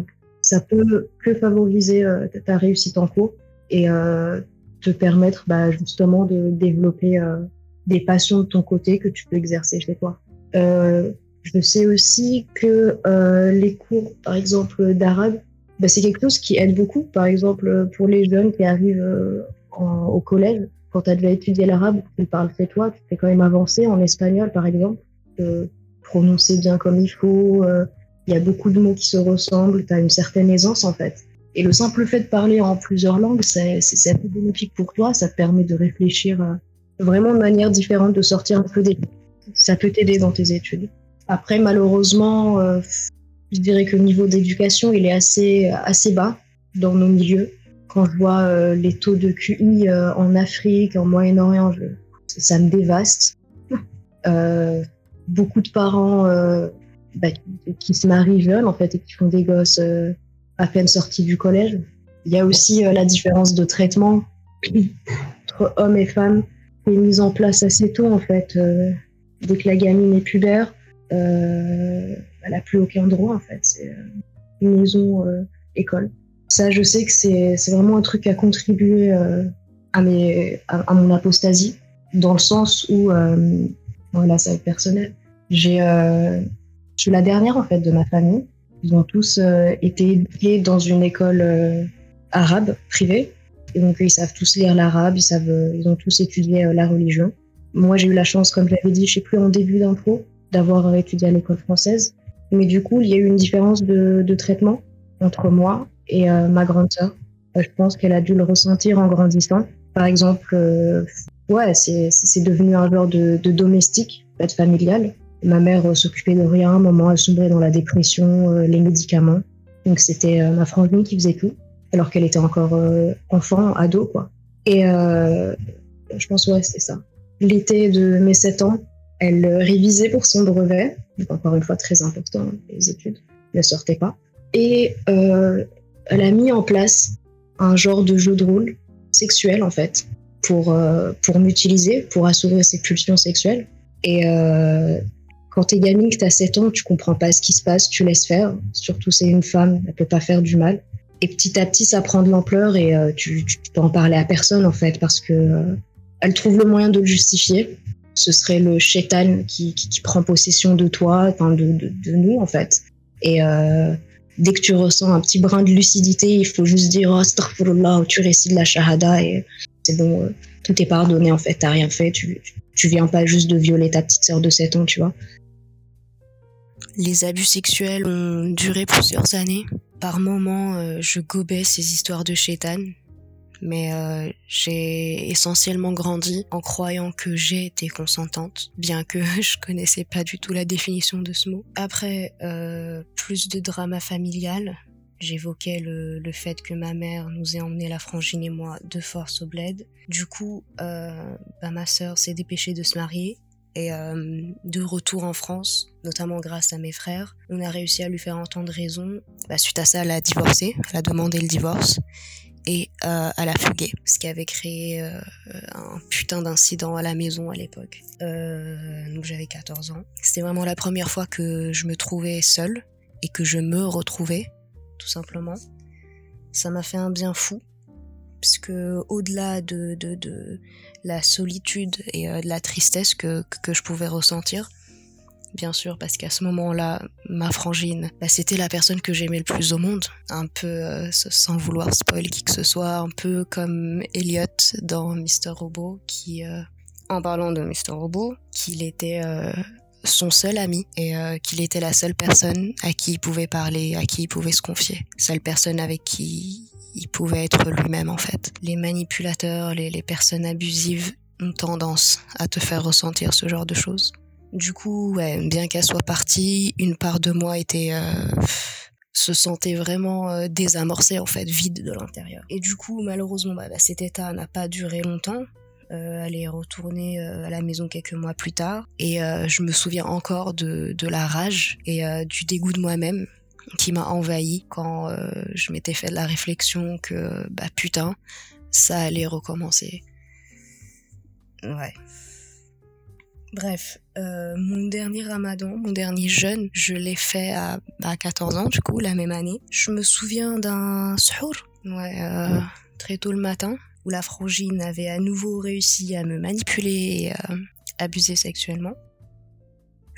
Ça peut que favoriser euh, ta réussite en cours et euh, te permettre bah, justement de développer euh, des passions de ton côté que tu peux exercer chez toi. Je sais aussi que les cours, par exemple, d'arabe, bah, c'est quelque chose qui aide beaucoup. Par exemple, pour les jeunes qui arrivent en- au collège, quand tu as déjà étudié l'arabe, tu le parles chez toi, tu fais quand même avancer en espagnol, par exemple, euh, prononcer bien comme il faut. Il y a beaucoup de mots qui se ressemblent, tu as une certaine aisance en fait. Et le simple fait de parler en plusieurs langues, c'est assez bénéfique pour toi, ça te permet de réfléchir euh, vraiment de manière différente, de sortir un peu des... Ça peut t'aider dans tes études. Après, malheureusement, euh, je dirais que le niveau d'éducation, il est assez, assez bas dans nos milieux. Quand je vois euh, les taux de QI en Afrique, en Moyen-Orient, ça me dévaste. Beaucoup de parents bah, qui, qui se marient jeunes en fait et qui font des gosses euh, à peine sortis du collège. Il y a aussi euh, la différence de traitement entre hommes et femmes qui est mise en place assez tôt en fait. Euh, dès que la gamine est pubère, elle n'a plus aucun droit en fait. C'est une maison école. Ça, je sais que c'est vraiment un truc à contribuer euh, à, mes, à, mon apostasie, dans le sens où, voilà, ça va être personnel. J'ai, je suis la dernière en fait de ma famille. Ils ont tous euh, été éduqués dans une école euh, arabe privée, donc ils savent tous lire l'arabe, ils euh, ils ont tous étudié la religion. Moi, j'ai eu la chance, comme je l'avais dit, je sais plus en début d'impro, d'avoir étudié à l'école française. Mais du coup, il y a eu une différence de, de traitement entre moi et ma grande sœur. Je pense qu'elle a dû le ressentir en grandissant. Par exemple, ouais, c'est devenu un genre de, de domestique, peut-être familial. Ma mère euh, s'occupait de rien, à un moment elle sombrait dans la dépression, euh, les médicaments. Donc c'était euh, ma frangine qui faisait tout, alors qu'elle était encore enfant, ado, quoi. Et je pense, ouais, c'est ça. L'été de mes 7 ans, elle révisait pour son brevet, encore une fois très important, les études ne sortaient pas. Et elle a mis en place un genre de jeu de rôle sexuel, en fait, pour, pour m'utiliser, pour assouvir ses pulsions sexuelles. Et quand t'es gamine, que t'as 7 ans, tu comprends pas ce qui se passe, tu laisses faire. Surtout, c'est une femme, elle peut pas faire du mal. Et petit à petit, ça prend de l'ampleur et euh, tu, peux en parler à personne, en fait, parce que euh, elle trouve le moyen de le justifier. Ce serait le shaitan qui, prend possession de toi, de, nous, en fait. Et euh, dès que tu ressens un petit brin de lucidité, il faut juste dire oh, astaghfirullah, tu récites la shahada et c'est bon, tout est pardonné en fait, t'as rien fait, tu, tu viens pas juste de violer ta petite sœur de 7 ans, tu vois. Les abus sexuels ont duré plusieurs années. Par moments, euh, je gobais ces histoires de chétan, mais euh, j'ai essentiellement grandi en croyant que j'ai été consentante, bien que je connaissais pas du tout la définition de ce mot. Après euh, plus de drama familial, j'évoquais le, le fait que ma mère nous ait emmené la frangine et moi de force au bled. Du coup, euh, bah, ma sœur s'est dépêchée de se marier et euh, de retour en France, notamment grâce à mes frères, on a réussi à lui faire entendre raison. Bah, suite à ça, elle a divorcé, elle a demandé le divorce et euh, elle a fugué, ce qui avait créé euh, un putain d'incident à la maison à l'époque. Donc j'avais 14 ans. C'était vraiment la première fois que je me trouvais seule et que je me retrouvais, tout simplement. Ça m'a fait un bien fou, puisque au-delà de, de, la solitude et euh, de la tristesse que, que, que je pouvais ressentir, bien sûr, parce qu'à ce moment-là, ma frangine, bah, c'était la personne que j'aimais le plus au monde. Un peu, euh, sans vouloir spoiler qui que ce soit, un peu comme Elliot dans Mr. Robot, qui, euh, en parlant de Mr. Robot, qu'il était son seul ami et qu'il était la seule personne à qui il pouvait parler, à qui il pouvait se confier. Seule personne avec qui il pouvait être lui-même en fait. Les manipulateurs, les, les personnes abusives ont tendance à te faire ressentir ce genre de choses. Du coup, ouais, bien qu'elle soit partie, une part de moi était euh, se sentait vraiment euh, désamorcée en fait, vide de l'intérieur. Et du coup, malheureusement, bah, bah, cet état n'a pas duré longtemps. Euh, elle est retournée à la maison quelques mois plus tard et je me souviens encore de, de la rage et du dégoût de moi-même qui m'a envahi quand je m'étais fait la réflexion que bah putain ça allait recommencer. Ouais. Bref, euh, mon dernier ramadan, mon dernier jeûne, je l'ai fait à, 14 ans, du coup, la même année. Je me souviens d'un suhour, ouais, euh, très tôt le matin, où la frangine avait à nouveau réussi à me manipuler et abuser sexuellement.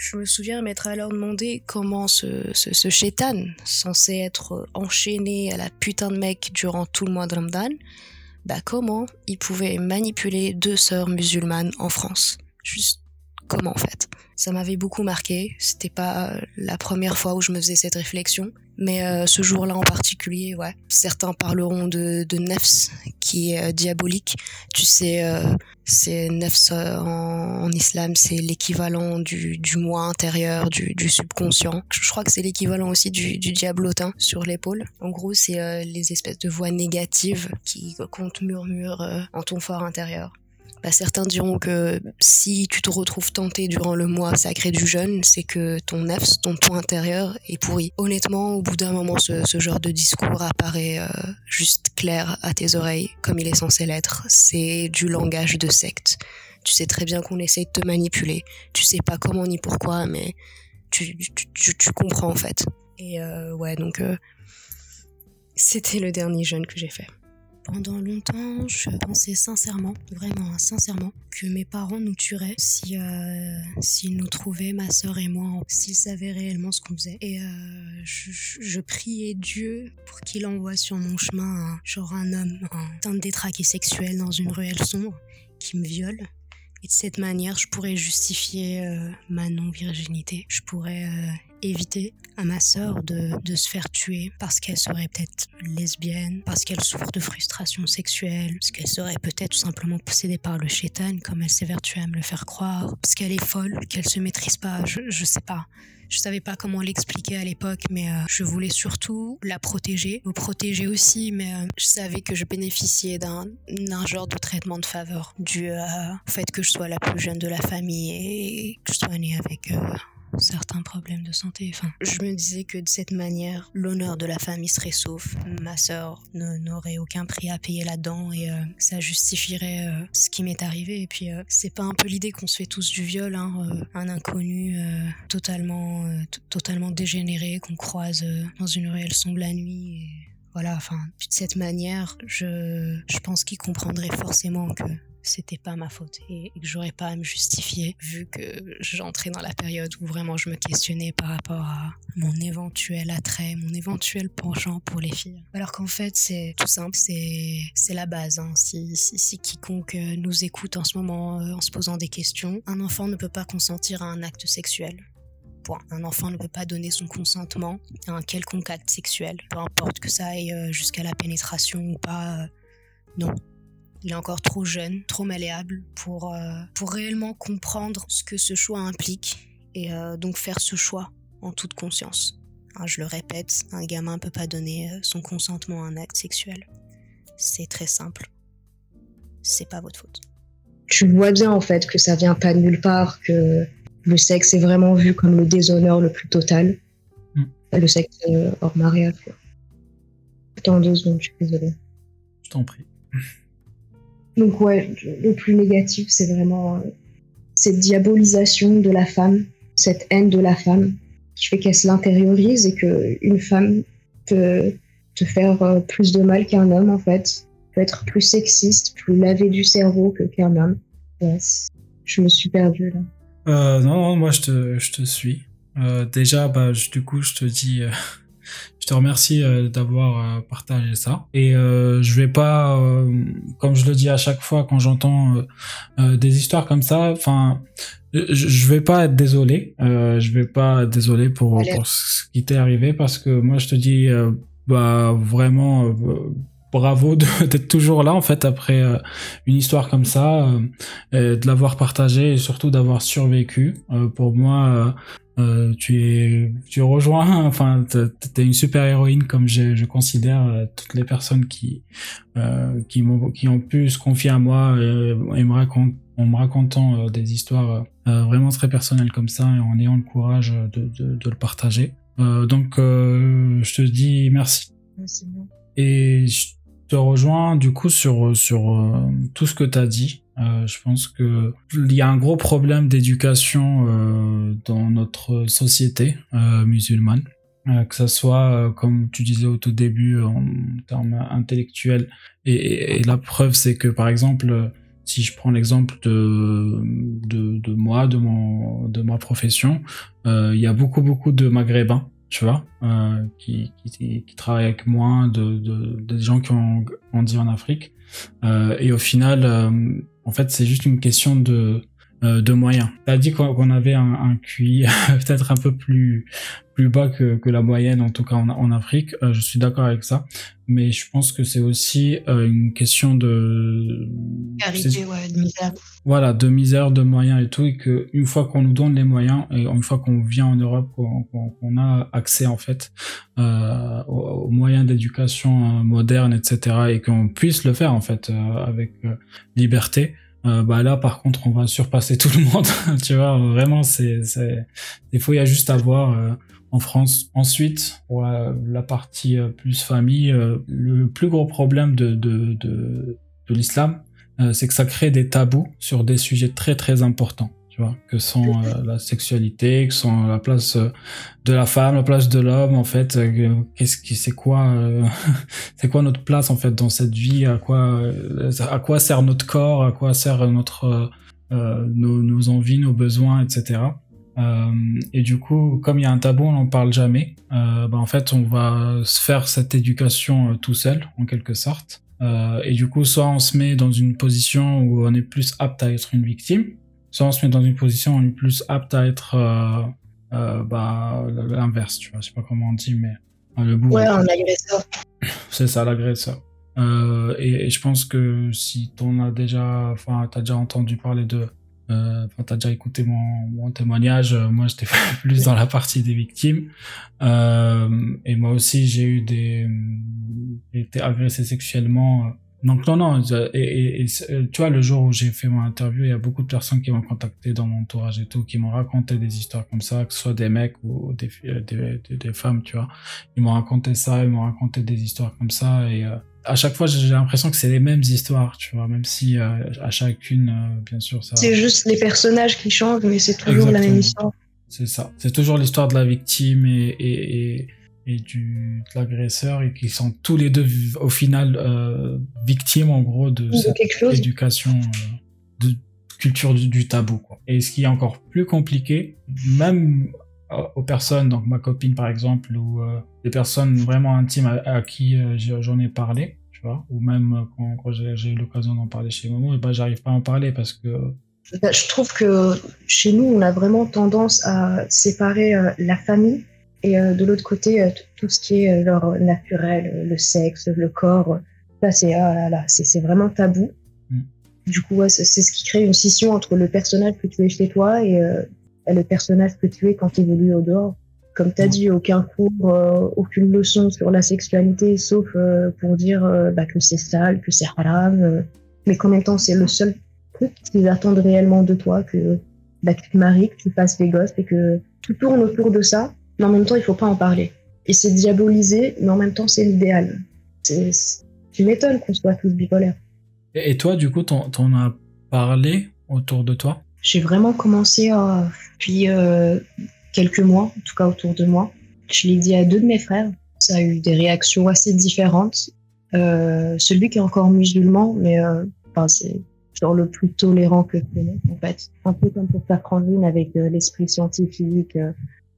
Je me souviens m'être alors demandé comment ce, ce, ce chétan, censé être enchaîné à la putain de mec durant tout le mois de Ramadan, bah comment il pouvait manipuler deux sœurs musulmanes en France? Juste comment en fait? Ça m'avait beaucoup marqué. C'était pas euh, la première fois où je me faisais cette réflexion, mais euh, ce jour-là en particulier, ouais. Certains parleront de, nefs qui est euh, diabolique. Tu sais, c'est nefs en, en, islam, c'est l'équivalent du, moi intérieur, du, subconscient. Je crois que c'est l'équivalent aussi du, du diablotin sur l'épaule. En gros, c'est les espèces de voix négatives qui comptent murmure en ton fort intérieur. Bah, certains diront que si tu te retrouves tenté durant le mois sacré du jeûne, c'est que ton nefs, ton point intérieur est pourri. Honnêtement, au bout d'un moment, ce, genre de discours apparaît euh, juste clair à tes oreilles, comme il est censé l'être. C'est du langage de secte. Tu sais très bien qu'on essaie de te manipuler. Tu sais pas comment ni pourquoi, mais tu, comprends en fait. Et euh, ouais, donc euh, c'était le dernier jeûne que j'ai fait. Pendant longtemps, je pensais sincèrement, vraiment hein, sincèrement, que mes parents nous tueraient si euh, s'ils nous trouvaient, ma sœur et moi, s'ils savaient réellement ce qu'on faisait. Et euh, je, priais Dieu pour qu'il envoie sur mon chemin un, genre un homme, un détraqué sexuel dans une ruelle sombre qui me viole. Et de cette manière, je pourrais justifier euh, ma non-virginité. Je pourrais éviter à ma sœur de, de se faire tuer parce qu'elle serait peut-être lesbienne, parce qu'elle souffre de frustration sexuelle, parce qu'elle serait peut-être tout simplement possédée par le chétan, comme elle s'évertue à me le faire croire, parce qu'elle est folle, qu'elle se maîtrise pas, je, je sais pas. Je savais pas comment l'expliquer à l'époque, mais euh, je voulais surtout la protéger, me protéger aussi, mais euh, je savais que je bénéficiais d'un genre de traitement de faveur dû euh, au fait que je sois la plus jeune de la famille et que je sois née avec certains problèmes de santé. Enfin, je me disais que de cette manière, l'honneur de la famille serait sauf. Ma sœur n'aurait aucun prix à payer là-dedans et euh, ça justifierait euh, ce qui m'est arrivé. Et puis, euh, c'est pas un peu l'idée qu'on se fait tous du viol, hein, un inconnu totalement, totalement dégénéré qu'on croise dans une ruelle sombre la nuit. Et voilà, enfin, de cette manière, je, je pense qu'il comprendrait forcément que c'était pas ma faute et, que j'aurais pas à me justifier vu que j'entrais dans la période où vraiment je me questionnais par rapport à mon éventuel attrait, mon éventuel penchant pour les filles. Alors qu'en fait c'est tout simple, c'est la base. Hein. Si, si, quiconque nous écoute en ce moment euh, en se posant des questions, un enfant ne peut pas consentir à un acte sexuel. Point. Un enfant ne peut pas donner son consentement à un quelconque acte sexuel, peu importe que ça aille euh, jusqu'à la pénétration ou pas. Euh, non, il est encore trop jeune, trop malléable pour, euh, pour réellement comprendre ce que ce choix implique et euh, donc faire ce choix en toute conscience. Hein, je le répète, un gamin ne peut pas donner euh, son consentement à un acte sexuel. C'est très simple. C'est pas votre faute. Tu vois bien en fait que ça vient pas de nulle part, que le sexe est vraiment vu comme le déshonneur le plus total. Mm. Le sexe hors mariage. Attends deux secondes, je suis désolée. Je t'en prie. Donc ouais, le plus négatif, c'est vraiment euh, cette diabolisation de la femme, cette haine de la femme, qui fait qu'elle se l'intériorise et qu'une femme peut te faire euh, plus de mal qu'un homme en fait, peut être plus sexiste, plus lavé du cerveau que qu'un homme. Ouais, je me suis perdue là. Euh, non, non, moi je te, je te suis. Déjà, bah, du coup, je te dis, te remercie euh, d'avoir euh, partagé ça. Et euh, je vais pas, comme je le dis à chaque fois quand j'entends des histoires comme ça, enfin, je, vais pas être désolé. Je vais pas être désolé pour, ce qui t'est arrivé parce que moi, je te dis, bah, vraiment. euh, Bravo d'être toujours là en fait après euh, une histoire comme ça, euh, de l'avoir partagé et surtout d'avoir survécu. Euh, pour moi, tu es, tu rejoins, enfin, t'es une super héroïne comme je, je considère toutes les personnes qui, qui ont pu se confier à moi et me racontent, en me racontant des histoires vraiment très personnelles comme ça et en ayant le courage de, de, de le partager. Donc, je te dis merci. Et je te rejoins du coup sur, sur euh, tout ce que tu as dit. Euh, je pense que il y a un gros problème d'éducation euh, dans notre société musulmane. Que ça soit, comme tu disais au tout début, en termes intellectuels. Et, la preuve, c'est que, par exemple, si je prends l'exemple de, de, de moi, de, mon, de ma profession, il y a beaucoup, beaucoup de maghrébins tu vois, euh, qui, qui, qui travaillent avec moi, de, de, des gens qui ont grandi en Afrique. Euh, et au final, euh, en fait, c'est juste une question de, de moyens. T'as dit qu'on avait un, un QI peut-être un peu plus, plus bas que, que la moyenne, en tout cas en, en Afrique. Euh, je suis d'accord avec ça. Mais je pense que c'est aussi euh, une question de... Carité, ouais, de misère. Voilà, de misère, de moyens et tout, et que une fois qu'on nous donne les moyens et une fois qu'on vient en Europe, qu'on a accès en fait euh, aux, aux moyens d'éducation euh, modernes, etc., et qu'on puisse le faire en fait euh, avec euh, liberté, euh, bah là par contre on va surpasser tout le monde, tu vois. Vraiment, c'est, des fois il y a juste à voir. euh, en France. Ensuite, pour la, partie euh, plus famille, le plus gros problème de, de, de, de l'islam, c'est que ça crée des tabous sur des sujets très très importants, que sont euh, la sexualité, que sont la place euh, de la femme, la place de l'homme, en fait, euh, qu'est-ce qui, c'est quoi, euh, c'est quoi notre place en fait dans cette vie, à quoi, euh, à quoi sert notre corps, à quoi sert notre, euh, euh, nos, envies, nos besoins, etc. Euh, et du coup, comme il y a un tabou, on n'en parle jamais. Euh, bah, en fait, on va se faire cette éducation euh, tout seul, en quelque sorte. Euh, et du coup, soit on se met dans une position où on est plus apte à être une victime, soit on se met dans une position on est plus apte à être euh, euh, bah, l'inverse, tu vois. Je sais pas comment on dit, mais le bourreau. Ouais, un agresseur. C'est ça, l'agresseur. Euh, et, et je pense que si t'en as déjà, enfin, t'as déjà entendu parler de, euh, enfin, t'as déjà écouté mon, mon témoignage, moi j'étais plus dans la partie des victimes. Et moi aussi j'ai eu des, j'ai été agressé sexuellement. Donc non, non, et, et- et c'est- euh, tu vois, le jour où j'ai fait mon interview, il y a beaucoup de personnes qui m'ont contacté dans mon entourage et tout, qui m'ont raconté des histoires comme ça, que ce soit des mecs ou des, euh, des, des, des femmes, tu vois ils m'ont raconté ça, ils m'ont raconté des histoires comme ça et euh, à chaque fois j'ai l'impression que c'est les mêmes histoires, tu vois, même si euh, à chacune, euh, bien sûr, ça. C'est juste les personnages qui changent, mais c'est toujours la même histoire. C'est ça. C'est toujours l'histoire de la victime et, et, et, du, de l'agresseur et qui sont tous les deux au final euh, victimes en gros de De cette éducation euh, de culture du, du tabou. Quoi. Et ce qui est encore plus compliqué, même euh, aux personnes, donc ma copine par exemple, ou euh, des personnes vraiment intimes à, à qui j'en ai parlé, tu vois, ou même quand, quand j'ai eu l'occasion d'en parler chez Momo, et ben j'arrive pas à en parler parce que Bah, Je trouve que chez nous, on a vraiment tendance à séparer la famille et euh, de l'autre côté, euh, tout ce qui est genre naturel, euh, le sexe, le corps. Là, c'est ah là là, c'est vraiment tabou. Mm. Du coup, ouais, c'est ce qui crée une scission entre le personnage que tu es chez toi et euh, le personnage que tu es quand tu évolues au dehors. Comme tu as Mm. dit, aucun cours, euh, aucune leçon sur la sexualité, sauf euh, pour dire bah, que c'est sale, que c'est haram, euh, mais qu'en même temps, c'est le seul truc qu'ils attendent réellement de toi, que, bah, que tu te maries, que tu fasses des gosses et que tout tourne autour de ça, mais en même temps, il faut pas en parler. Et c'est diabolisé, mais en même temps, c'est l'idéal. Tu m'étonnes qu'on soit tous bipolaires. Et, toi, du coup, t'en t'en as parlé autour de toi? J'ai vraiment commencé depuis euh, quelques mois, en tout cas autour de moi. Je l'ai dit à deux de mes frères. Ça a eu des réactions assez différentes. Euh, celui qui est encore musulman, mais euh, enfin, c'est genre le plus tolérant que je connais, en fait. Un peu comme pour faire Franklin avec l'esprit scientifique.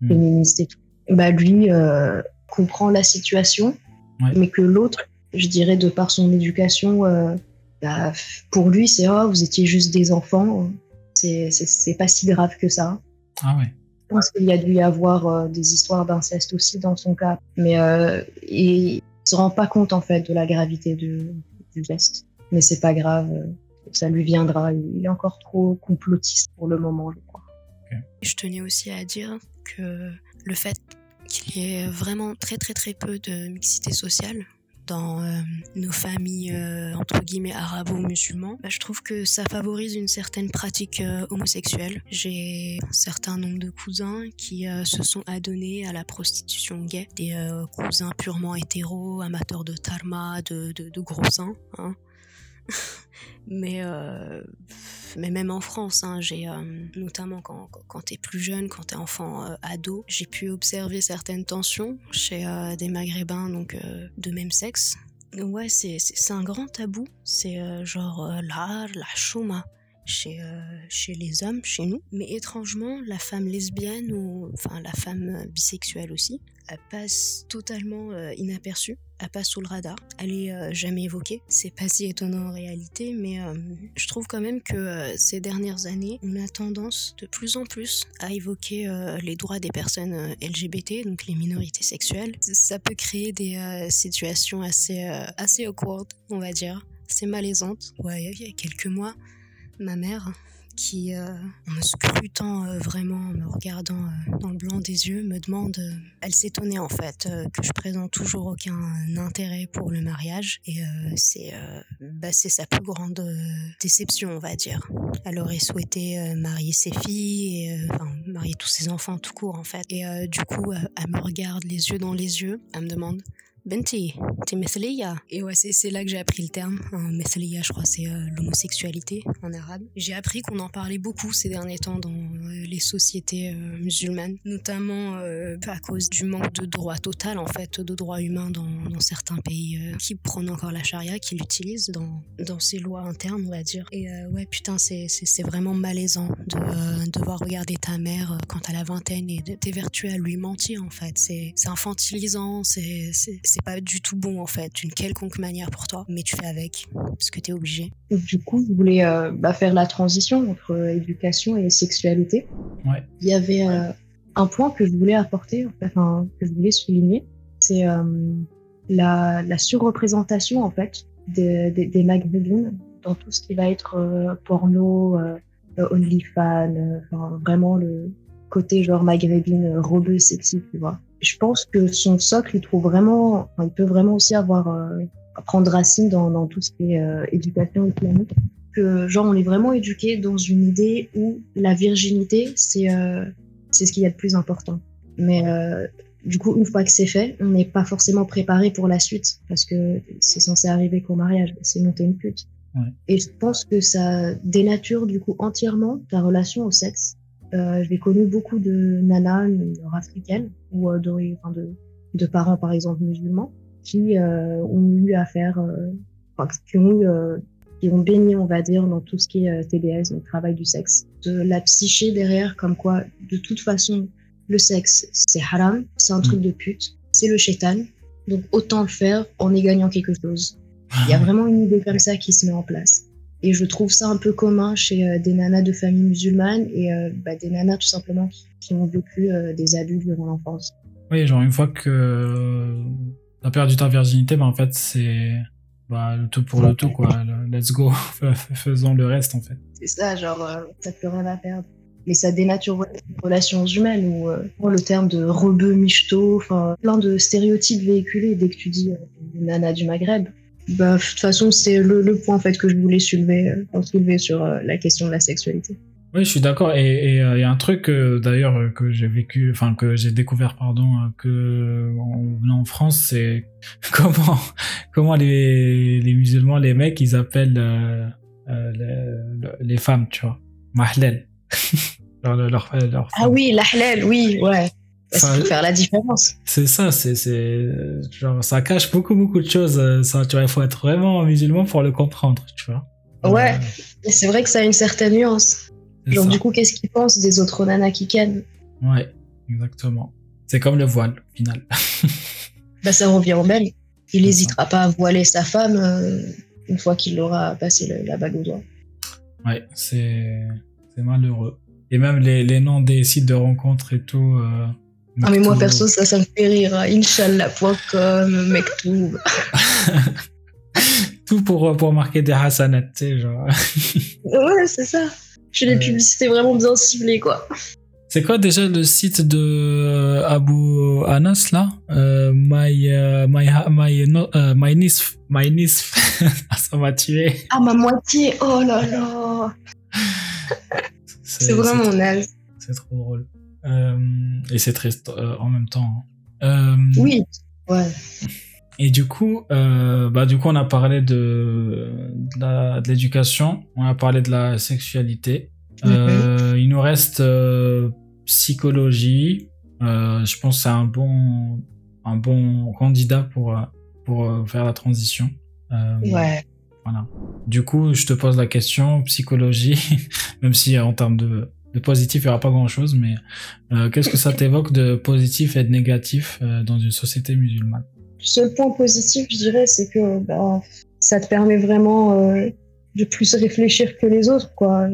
Féministe et tout. Bah, lui euh, comprend la situation, Ouais. mais que l'autre, je dirais, de par son éducation, euh, bah, pour lui, c'est oh, vous étiez juste des enfants, c'est pas si grave que ça. Ah ouais. Je pense qu'il y a dû y avoir euh, des histoires d'inceste aussi dans son cas, mais euh, il se rend pas compte en fait de la gravité du, du geste. Mais c'est pas grave, ça lui viendra. Il est encore trop complotiste pour le moment, je crois. Je tenais aussi à dire le fait qu'il y ait vraiment très très très peu de mixité sociale dans euh, nos familles euh, entre guillemets arabo-musulmans, bah, je trouve que ça favorise une certaine pratique euh, homosexuelle. J'ai un certain nombre de cousins qui se sont adonnés à la prostitution gay, des cousins purement hétéros, amateurs de tarma, de, de, de gros seins. hein. mais, euh, mais même en France, hein, j'ai euh, notamment quand, t'es plus jeune, quand t'es enfant euh, ado, j'ai pu observer certaines tensions chez des Maghrébins donc de même sexe. Ouais, c'est un grand tabou. C'est genre l'art, la chouma chez, euh, chez les hommes, chez nous. Mais étrangement, la femme lesbienne ou enfin la femme euh, bisexuelle aussi, elle passe totalement euh, inaperçue. Elle passe sous le radar. Elle est jamais évoquée. C'est pas si étonnant en réalité, mais je trouve quand même que ces dernières années, on a tendance de plus en plus à évoquer les droits des personnes LGBT, donc les minorités sexuelles. Ça peut créer des situations assez, assez awkward, on va dire. C'est malaisante. Ouais, il y a quelques mois, ma mère, qui, euh, en me scrutant euh, vraiment, en me regardant euh, dans le blanc des yeux, me demande, elle s'étonnait en fait que je présente toujours aucun intérêt pour le mariage et c'est bah, sa plus grande déception, on va dire. Elle aurait souhaité marier ses filles, enfin marier tous ses enfants tout court en fait. Et du coup, elle me regarde les yeux dans les yeux, elle me demande Benti, t'es Methliya Et ouais, c'est là que j'ai appris le terme. Hein, je crois, c'est euh, l'homosexualité en arabe. J'ai appris qu'on en parlait beaucoup ces derniers temps dans euh, les sociétés euh, musulmanes, notamment à cause du manque de droit total, en fait, de droits humains dans, certains pays qui prônent encore la charia, qui l'utilisent dans, dans ces lois internes, on va dire. Et ouais, putain, c'est- vraiment malaisant de devoir regarder ta mère quand elle a la vingtaine et de t'évertuer à lui mentir, en fait. C'est infantilisant, c'est c'est- pas du tout bon, en fait, d'une quelconque manière pour toi, mais tu fais avec, parce que t'es obligé. Du coup, je voulais euh, bah, faire la transition entre euh, éducation et sexualité. Ouais. Il y avait euh, un point que je voulais apporter, enfin, que je voulais souligner, c'est euh, la, la surreprésentation en fait des, des, dans tout ce qui va être euh, porno, OnlyFans, euh, enfin, vraiment le côté genre maghrébine, rebeu, sexy, tu vois. Je pense que son socle, il trouve vraiment, enfin, il peut vraiment aussi avoir euh, prendre racine dans, dans tout ce qui est euh, éducation islamique. Que genre on est vraiment éduqué dans une idée où la virginité c'est euh, c'est ce qu'il y a de plus important. Mais du coup une fois que c'est fait, on n'est pas forcément préparé pour la suite parce que c'est censé arriver qu'au mariage, sinon t'es une pute. Ouais. Et je pense que ça dénature du coup entièrement ta relation au sexe. Euh, J'ai connu beaucoup de nanas nord-africaines ou euh, de, enfin, de, de parents par exemple musulmans qui euh, ont eu à faire, euh, enfin, qui ont eu, qui ont baigné, on va dire, dans tout ce qui est TDS, donc travail du sexe, de la psyché derrière, comme quoi, de toute façon, le sexe, c'est haram, c'est un truc de pute, c'est le shaitan, donc autant le faire en y gagnant quelque chose. Il y a vraiment une idée comme ça qui se met en place. Et je trouve ça un peu commun chez euh, des nanas de familles musulmanes et euh, bah, des nanas tout simplement qui, qui ont vécu euh, des abus durant l'enfance. Oui, genre une fois que t'as perdu ta virginité, bah en fait c'est bah, le tout pour le tout quoi. Le- Let's go, faisons le reste en fait. C'est ça, genre, euh, t'as plus rien à perdre. Mais ça dénature les relations humaines ou euh, le terme de rebeu, michto, enfin, plein de stéréotypes véhiculés dès que tu dis euh, nana du Maghreb. Bah, de toute façon, c'est le, le point en fait que je voulais soulever, euh, soulever sur euh, la question de la sexualité. Oui, je suis d'accord. Et il y a un truc euh, d'ailleurs euh, que j'ai vécu, enfin que j'ai découvert, pardon, euh, que en venant en France, c'est comment comment les, les musulmans, les mecs, ils appellent euh, euh, les, les femmes, tu vois, mahlel. leur, leur, leur, leur Ah oui, la halal, oui, ouais. Ça- ça faut faire la différence. C'est ça, c'est c'est genre ça cache beaucoup beaucoup de choses. euh, Ça, tu vois, il faut être vraiment musulman pour le comprendre, tu vois. Ouais, c'est vrai que ça a une certaine nuance. Genre, du coup, qu'est-ce qu'ils pensent des autres nanas qui ken Ouais, exactement. C'est comme le voile, au final. bah, ça revient au même. Il n'hésitera pas à voiler sa femme euh, une fois qu'il aura passé la bague au doigt. Ouais, c'est malheureux. Et même les, les, noms des sites de rencontres et tout. Euh, ah, mais moi, perso, ça, ça me fait rire. Hein. Inch'Allah.com, Mektoub. tout pour, pour marquer des hasanat, tu sais, genre. ouais, c'est ça. Je fais des publicités vraiment bien ciblées, quoi. C'est quoi déjà le site de euh, Abu Anas là? Euh, My euh, my my no, euh, my nisf my nisf ça m'a tué. Ah ma moitié oh là là. c'est vraiment naze. C'est trop drôle. Et c'est triste en même temps. Hein. oui. Ouais. Et du coup, bah du coup on a parlé de de l'éducation, on a parlé de la sexualité. Mm-hmm. il nous reste psychologie, euh, je pense que c'est un bon, un bon candidat pour, euh, pour euh, faire la transition. ouais. Voilà. Du coup, je te pose la question, psychologie, même si en termes de, de positif, il n'y aura pas grand-chose, mais qu'est-ce que ça t'évoque de positif et de négatif dans une société musulmane? Le seul point positif, je dirais, c'est que bah, ça te permet vraiment de plus réfléchir que les autres, quoi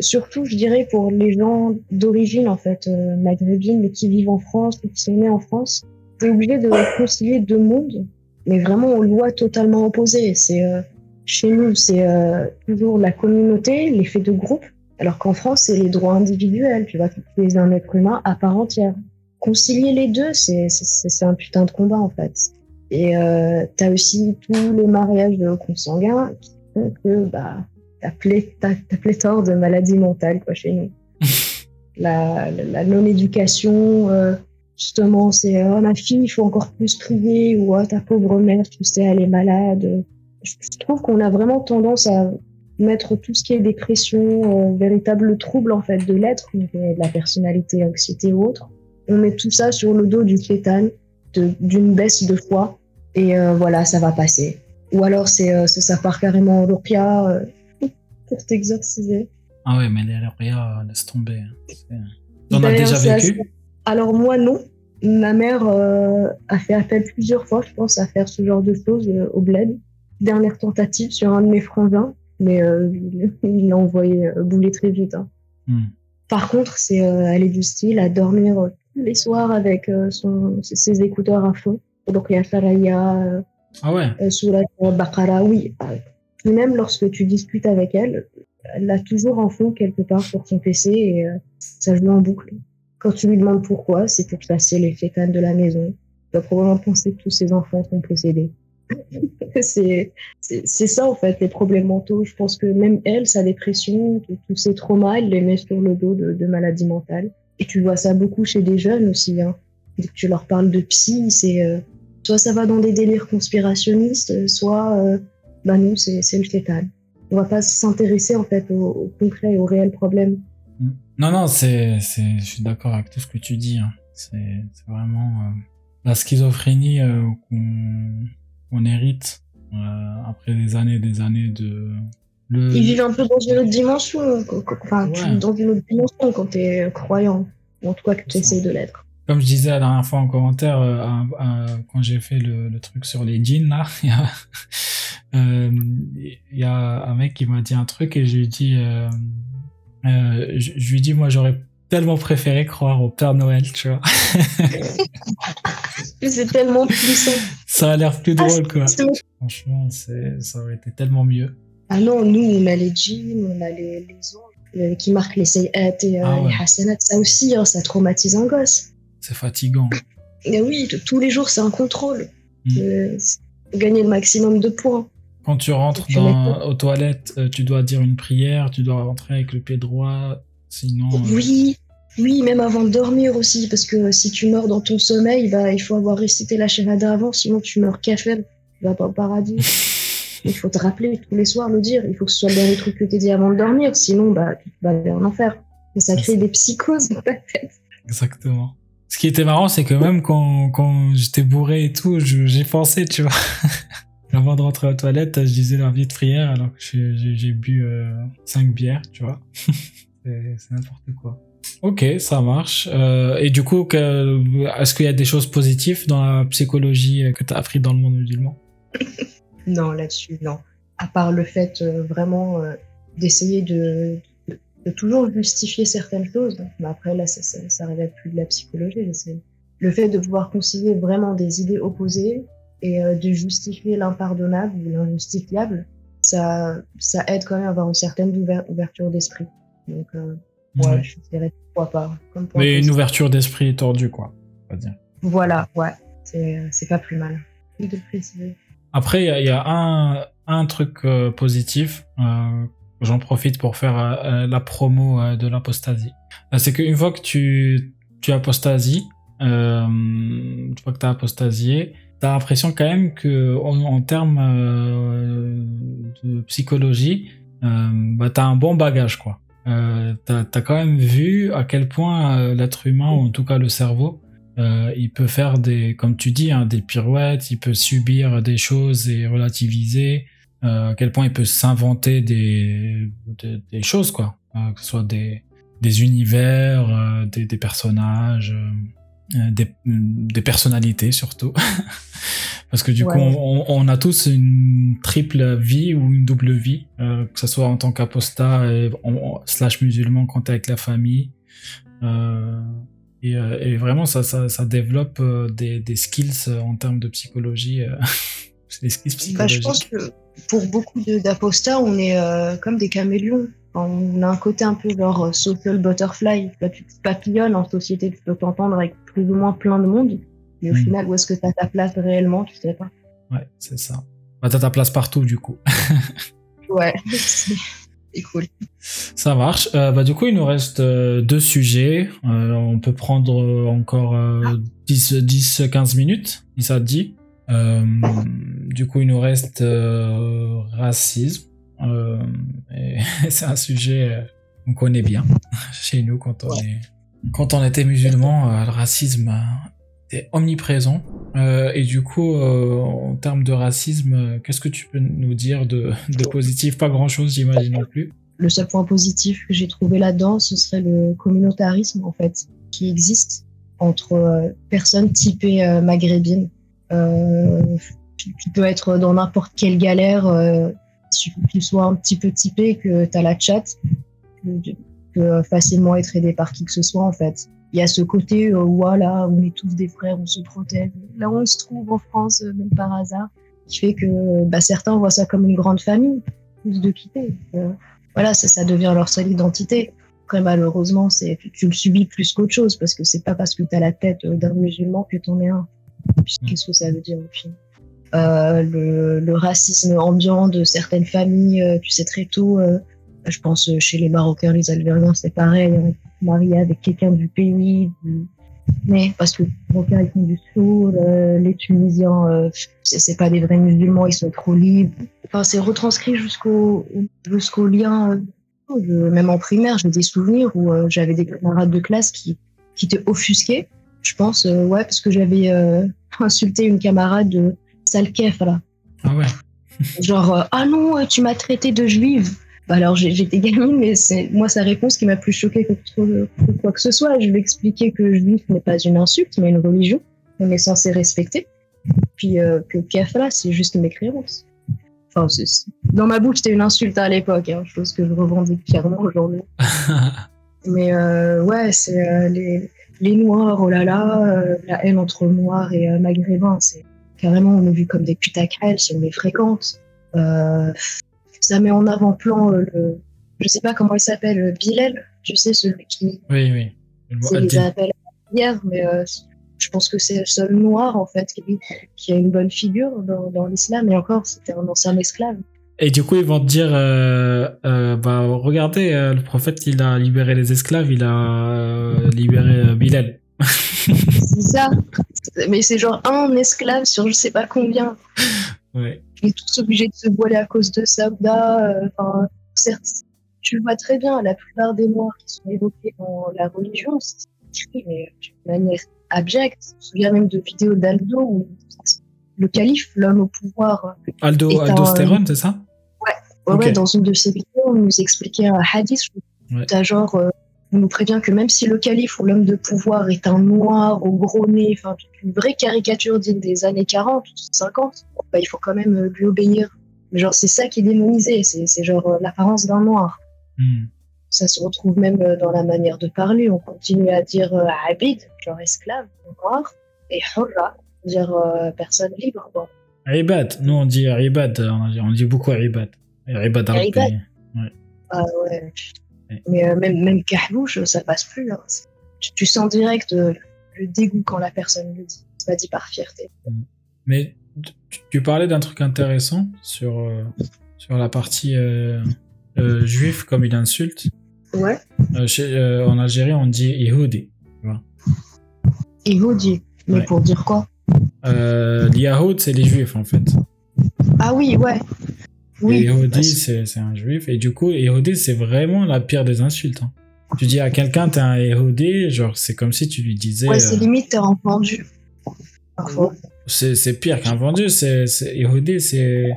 surtout, je dirais, pour les gens d'origine, en fait, euh, maghrébine, mais qui vivent en France, qui sont nés en France, t'es obligé de concilier deux mondes, mais vraiment aux lois totalement opposées. C'est, euh, chez nous, c'est euh, toujours la communauté, l'effet de groupe, alors qu'en France, c'est les droits individuels. Tu vois, tu es un être humain à part entière. Concilier les deux, c'est, un putain de combat, en fait. Et euh, t'as aussi tous les mariages consanguins qui font que, bah, t'as pléthore de maladies mentales quoi, chez nous. la, la, non-éducation, euh, justement, c'est oh, ma fille, il faut encore plus prier, ou oh, ta pauvre mère, tu sais, elle est malade. Je trouve qu'on a vraiment tendance à mettre tout ce qui est dépression, euh, véritable trouble en fait de l'être, de la personnalité, anxiété ou autre. On met tout ça sur le dos du chétan, d'une baisse de foi, et euh, voilà, ça va passer. Ou alors c'est ça part carrément en ruqya, pour t'exorciser. Ah ouais, mais les rien laisse tomber. T'en as déjà vécu Alors moi, non. Ma mère euh, a fait appel plusieurs fois, je pense, à faire ce genre de choses euh, au bled. Dernière tentative sur un de mes frangins, mais euh, il l'a envoyé bouler très vite. Hein. Hmm. Par contre, c'est, elle est du style à dormir tous les soirs avec son, ses, écouteurs à fond. Donc il y a Saraya, ah ouais. Surat Bakara, oui même lorsque tu discutes avec elle, elle l'a toujours en fond quelque part sur son PC et euh, ça joue en boucle. Quand tu lui demandes pourquoi, c'est pour chasser les fétanes de la maison. Tu vas probablement penser que tous ses enfants sont possédés. c'est ça en fait les problèmes mentaux. Je pense que même elle, sa dépression, tous ses traumas, elle les met sur le dos de, de maladies mentales. Et tu vois ça beaucoup chez des jeunes aussi. Hein. Dès que tu leur parles de psy, c'est euh, soit ça va dans des délires conspirationnistes, soit euh, bah nous, c'est le chétan. On va pas s'intéresser en fait au, au, concret, au réel problème. Mm. Non, non, c'est, je suis d'accord avec tout ce que tu dis. Hein. C'est vraiment euh, la schizophrénie euh, qu'on hérite euh, après des années, des années de. Le... Ils vivent un peu dans une autre dimension, enfin, dans une autre dimension quand tu es croyant, ou en tout cas que tu essaies de l'être comme je disais la dernière fois en commentaire, quand j'ai fait le, le, truc sur les jeans, là, il euh, y a un mec qui m'a dit un truc et je lui dis, euh, euh, je, lui dis, moi j'aurais tellement préféré croire au Père Noël, tu vois. c'est tellement puissant. Ça a l'air plus drôle, quoi. Franchement, ça aurait été tellement mieux. Ah non, nous, on a les jeans, on a les, les anges qui marquent les sayat et ah les hasanat. Ça aussi, hein, ça traumatise un gosse. C'est fatigant. Mais oui, tous les jours, c'est un contrôle. Mm. gagner le maximum de points. Quand tu rentres dans, aux toilettes, euh, tu dois dire une prière, tu dois rentrer avec le pied droit, sinon. Euh, oui, oui, même avant de dormir aussi, parce que si tu meurs dans ton sommeil, bah, il faut avoir récité la Shahada avant, sinon tu meurs café, tu vas pas au paradis. il faut te rappeler tous les soirs, le dire. Il faut que ce soit le dernier truc que tu dit avant de dormir, sinon bah, tu vas en enfer. Et ça crée des psychoses dans ta tête. Exactement. Ce qui était marrant, c'est que même quand, quand j'étais bourré et tout, j'ai pensé, tu vois. Avant de rentrer aux toilettes, je disais la vie de prière alors que j'ai bu 5 bières, tu vois. c'est n'importe quoi. Ok, ça marche. Euh, et du coup, est-ce qu'il y a des choses positives dans la psychologie que tu as appris dans le monde musulman? Non, là-dessus, non. À part le fait euh, vraiment euh, d'essayer de, toujours justifier certaines choses. Mais après, là, ça, ça, ça plus de la psychologie. Le fait de pouvoir concilier vraiment des idées opposées et de justifier l'impardonnable ou l'injustifiable, ça, ça aide quand même à avoir une certaine ouverture d'esprit. Donc, Ouais, je dirais pourquoi pas. Mais une ouverture d'esprit tordue, quoi. On va dire. Voilà, ouais. C'est pas plus mal. De préciser. Après, il y, a un, un truc euh, positif. Euh, J'en profite pour faire euh, la promo de l'apostasie. C'est qu'une fois que tu, tu apostasies, une fois que tu as apostasié, tu as l'impression quand même que en, en termes de psychologie, bah, tu as un bon bagage, quoi euh, t'as as quand même vu à quel point euh, l'être humain, ou en tout cas le cerveau, euh, il peut faire des, comme tu dis, hein, des pirouettes, il peut subir des choses et relativiser, à quel point il peut s'inventer des, des, choses, quoi, que ce soit des, des univers, des, personnages, des, des personnalités surtout. Parce que du coup, on, on, a tous une triple vie ou une double vie, euh, que ce soit en tant qu'apostat slash musulman quand t'es avec la famille. Euh, et, euh, et, vraiment, ça, ça, ça développe euh, des, des, skills en termes de psychologie. des skills psychologiques. Bah, je pense que pour beaucoup d'apostats, on est comme des caméléons. On a un côté un peu genre social butterfly. Tu te papillonnes en société, tu peux t'entendre avec plus ou moins plein de monde. Mais au hmm. final, où est-ce que tu as ta place réellement Tu sais pas. Ouais, c'est ça. Bah, tu as ta place partout, du coup. ouais, c'est cool. Ça marche. Euh, bah, du coup, il nous reste euh, deux sujets. Euh, on peut prendre encore 10, 10, 15 minutes, si ça te dit. du coup, il nous reste racisme. c'est un sujet qu'on connaît bien chez nous quand on est quand on était musulman, le racisme omniprésent. Euh, et du coup, euh, en termes de racisme, euh, qu'est-ce que tu peux nous dire de, de positif? Pas grand-chose, j'imagine non plus. Le seul point positif que j'ai trouvé là-dedans, ce serait le communautarisme, en fait, qui existe entre personnes typées maghrébines. tu peux être dans n'importe quelle galère, tu sois un petit peu typé, que tu as la chat, que, que facilement être aidé par qui que ce soit, en fait il y a ce côté euh, voilà, on est tous des frères, on se protège. Là, on se trouve en France, euh, même par hasard, qui fait que bah, certains voient ça comme une grande famille, plus de quitter. Euh, voilà, ça, ça devient leur seule identité. Après, malheureusement, c'est tu, le subis plus qu'autre chose parce que c'est pas parce que tu as la tête d'un musulman que t'en es un. Qu'est-ce que ça veut dire au final euh, le, le, racisme ambiant de certaines familles, tu sais très tôt. je pense chez les Marocains, les Algériens, c'est pareil. Hein marié avec quelqu'un du pays, mais parce que les Marocains ils font du sourd, les Tunisiens euh, c'est pas des vrais musulmans, ils sont trop libres. Enfin, c'est retranscrit jusqu'au jusqu'au lien. Euh, même en primaire, j'ai des souvenirs où euh, j'avais des camarades de classe qui qui étaient offusqués. Je pense, ouais, parce que j'avais insulté une camarade sale là. Ah ouais. Genre, ah non, tu m'as traité de juive. Bah alors j'étais gamine, mais c'est moi sa réponse qui m'a plus choquée que, quoi que ce soit. Je lui ai expliqué que juif n'est pas une insulte, mais une religion. On est censé respecter. Puis euh, que là, c'est juste une créances. Enfin, dans ma bouche, c'était une insulte à l'époque, hein, chose que je revendique fièrement aujourd'hui. mais euh, ouais, c'est euh, les, les Noirs, oh là là, euh, la haine entre Noirs et euh, Maghrébins, c'est carrément on est vu comme des putacrelles on les fréquente. Euh, ça met en avant-plan euh, le, je sais pas comment il s'appelle, euh, Bilal, tu sais, celui qui. Oui, oui. C'est les hier, mais euh, je pense que c'est le seul noir, en fait, qui, qui a une bonne figure dans, dans l'islam, et encore, c'était un ancien esclave. Et du coup, ils vont te dire, euh, euh, bah, regardez, le prophète, il a libéré les esclaves, il a libéré Bilal. ça. Mais c'est genre un esclave sur je sais pas combien. Ouais on est tous obligés de se voiler à cause de ça. Euh, enfin, certes, tu vois très bien, la plupart des morts qui sont évoqués dans la religion, c'est écrit mais d'une manière abjecte. Je me souviens même de vidéos d'Aldo où le calife, l'homme au pouvoir. Aldo, est un- Aldostérone, c'est ça? Ouais, ouais, dans une de ses vidéos, on nous expliquait un hadith. Ouais. T'as genre, euh, on nous prévient que même si le calife ou l'homme de pouvoir est un noir au gros nez, enfin, une vraie caricature digne des années 40 ou 50, bah, il faut quand même euh, lui obéir. Genre, c'est ça qui est démonisé, c'est genre euh, l'apparence d'un noir. Hmm. Ça se retrouve même euh, dans la manière de parler. On continue à dire euh, abid, genre esclave, noir, et hurra, dire euh, personne libre. Quoi. Nous on dit Ibad, on dit, beaucoup. Ibad al Ibad. Ah ouais. Ouais. Mais euh, même, même Kahlouche, ça passe plus. hein. Tu, tu sens direct euh, le dégoût quand la personne le dit. C'est pas dit par fierté. Mais tu, tu parlais d'un truc intéressant sur, euh, sur la partie euh, juif comme une insulte. Ouais. Chez- en Algérie, on dit Yehudi. Dit. Mais Ouais. pour dire quoi? Euh, L'Yahoud, c'est les juifs en fait. Ah oui, ouais. Oui. C'est un juif. Et du coup, Yehudi, c'est vraiment la pire des insultes. hein. Tu dis à quelqu'un, t'es un Yehudi, genre, c'est comme si tu lui disais. ouais, c'est euh, limite, t'es entendu. Parfois. c'est pire qu'un vendu. C'est c'est-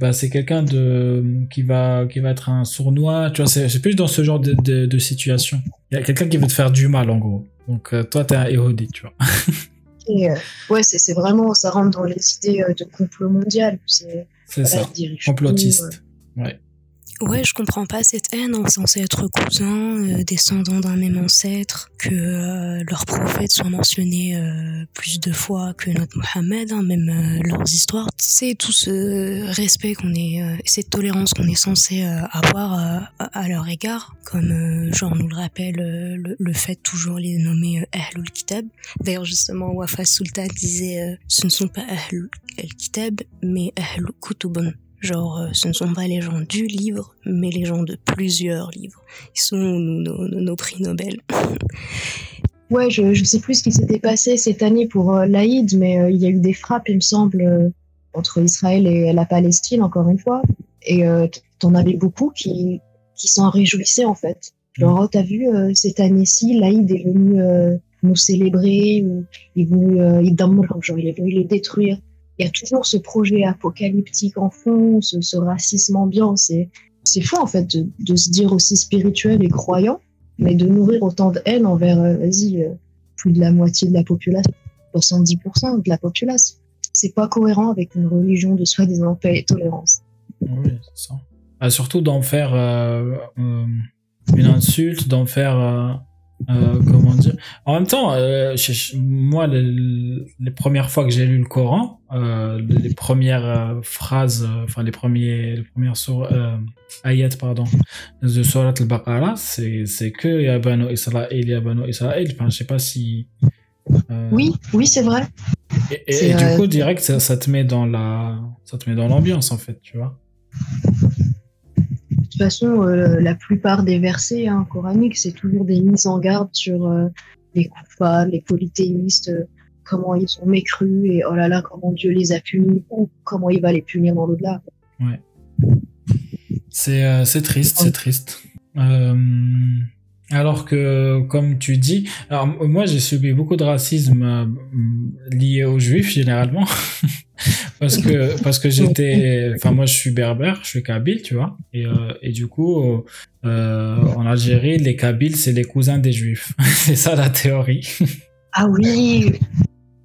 bah, c'est quelqu'un de qui va qui va être un sournois. Tu vois, c'est plus dans ce genre de, de, de situation. Il y a quelqu'un qui veut te faire du mal en gros. Donc euh, toi, t'es un Yehudi, tu vois. Et, euh, ouais, c'est c'est vraiment, ça rentre dans les idées euh, de complot mondial. C'est C'est ça. tout, euh, Complotiste. Ouais. Ouais, je comprends pas cette haine. On est censé être cousins, euh, descendants d'un même ancêtre, que euh, leurs prophètes soient mentionnés euh, plus de fois que notre Mohammed, hein, même euh, leurs histoires. C'est tout ce respect qu'on est, euh, cette tolérance qu'on est censé euh, avoir à, leur égard, comme genre nous le rappelle le, le fait toujours les nommer Ahlul Kitab. D'ailleurs, justement, Wafa Sultan disait ce ne sont pas Ahlul Kitab, mais Ahlul Kutubun. Genre, euh, ce ne sont pas les gens du livre, mais les gens de plusieurs livres. Ils sont nos, prix Nobel. Ouais, je, je sais plus ce qui s'était passé cette année pour euh, l'Aïd, mais euh, il y a eu des frappes, il me semble, entre Israël et la Palestine, encore une fois. Et t'en avais beaucoup qui, qui s'en réjouissaient, en fait. Genre, oh, t'as vu, cette année-ci, l'Aïd est venu nous célébrer, ou il euh, il genre, il est venu les détruire. Il y a toujours ce projet apocalyptique en fond, ce, racisme ambiant. C'est, c'est fou, en fait, de, se dire aussi spirituel et croyant mais de nourrir autant de haine envers, euh, vas-y, euh, plus de la moitié de la population, 70% de la population. C'est pas cohérent avec une religion de soi-disant paix et tolérance. Oui, c'est ça. Ah, surtout d'en faire euh, une insulte, d'en faire. Euh, comment dire? En même temps, euh, je- moi, les, les premières fois que j'ai lu le Coran, euh, les premières phrases, enfin les premiers, les premières euh, ayats, pardon, de Surat al-Baqarah, c'est c'est que Ya Banu Israël, Ya Banu Israël. Enfin, je sais pas si. Oui, oui, c'est vrai. Et, et- c'est, et du coup, direct, ça, ça te met dans la, ça te met dans l'ambiance en fait, tu vois. Toute façon, euh, la plupart des versets hein, coraniques, c'est toujours des mises en garde sur euh, les coupables, les polythéistes, euh, comment ils ont mécru et oh là là, comment Dieu les a punis ou comment il va les punir dans l'au-delà. C'est euh, triste, c'est triste. Alors que, comme tu dis, alors moi j'ai subi beaucoup de racisme euh, lié aux juifs généralement, parce que parce que j'étais, enfin moi je suis berbère, je suis kabyle, tu vois, et euh, et du coup euh, en Algérie les kabyles c'est les cousins des juifs, c'est ça la théorie. Ah oui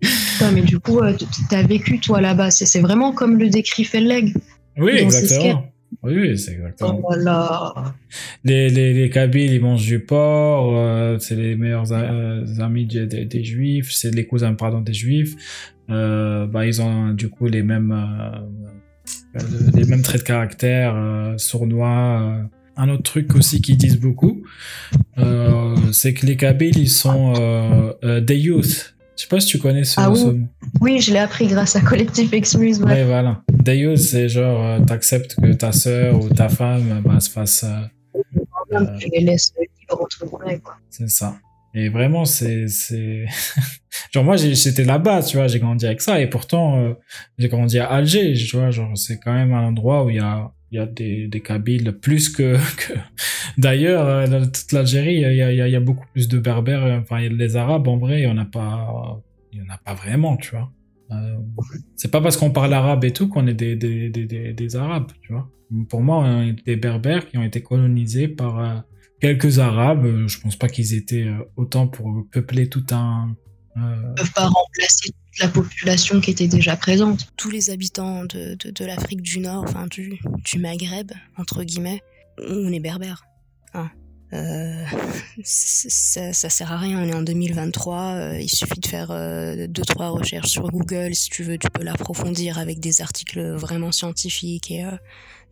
Putain, mais du coup, euh, t- t'as vécu toi là-bas. C'est vraiment comme le décrit Felleg. Oui, exactement. Oui, oui, c'est Oh exactement. là. Les, les, les Kabyles, ils mangent du porc, euh, c'est les meilleurs euh, amis des, des, des Juifs, c'est les cousins, pardon, des Juifs. Euh, bah, ils ont du coup les mêmes, les mêmes traits de caractère, sournois. Un autre truc aussi qu'ils disent beaucoup, c'est que les Kabyles, ils sont des youth. Je sais pas si tu connais ce, Ah oui. ce mot. Oui, je l'ai appris grâce à Collectif Excuse. Ouais. Ouais, voilà. Deus, c'est genre, euh, t'acceptes que ta sœur ou ta femme bah, se fasse. euh, euh, Tu les laisses libres entre guillemets, quoi. c'est ça. Et vraiment, c'est. c'est... genre, moi, j'étais là-bas, tu vois, j'ai grandi avec ça. Et pourtant, euh, j'ai grandi à Alger, tu vois, genre, c'est quand même un endroit où il y a, il y a des, des Kabyles plus que. que... D'ailleurs, euh, dans toute l'Algérie, il y a, il y, a, y beaucoup plus de Berbères. euh, Enfin, y les Arabes, en vrai, il n'y en a pas. Il y en a pas vraiment, tu vois. Euh, c'est pas parce qu'on parle arabe et tout qu'on est des, des, des, des, arabes, tu vois. Pour moi, on est des berbères qui ont été colonisés par euh, quelques arabes. Je pense pas qu'ils étaient euh, autant pour peupler tout un. Ils peuvent pas remplacer la population qui était déjà présente. Tous les habitants de, l'Afrique du Nord, enfin du, Maghreb, entre guillemets, on est berbères. Hein. Euh, ça, sert à rien, on est en 2023, euh, il suffit de faire euh, deux trois recherches sur Google, si tu veux, tu peux l'approfondir avec des articles vraiment scientifiques et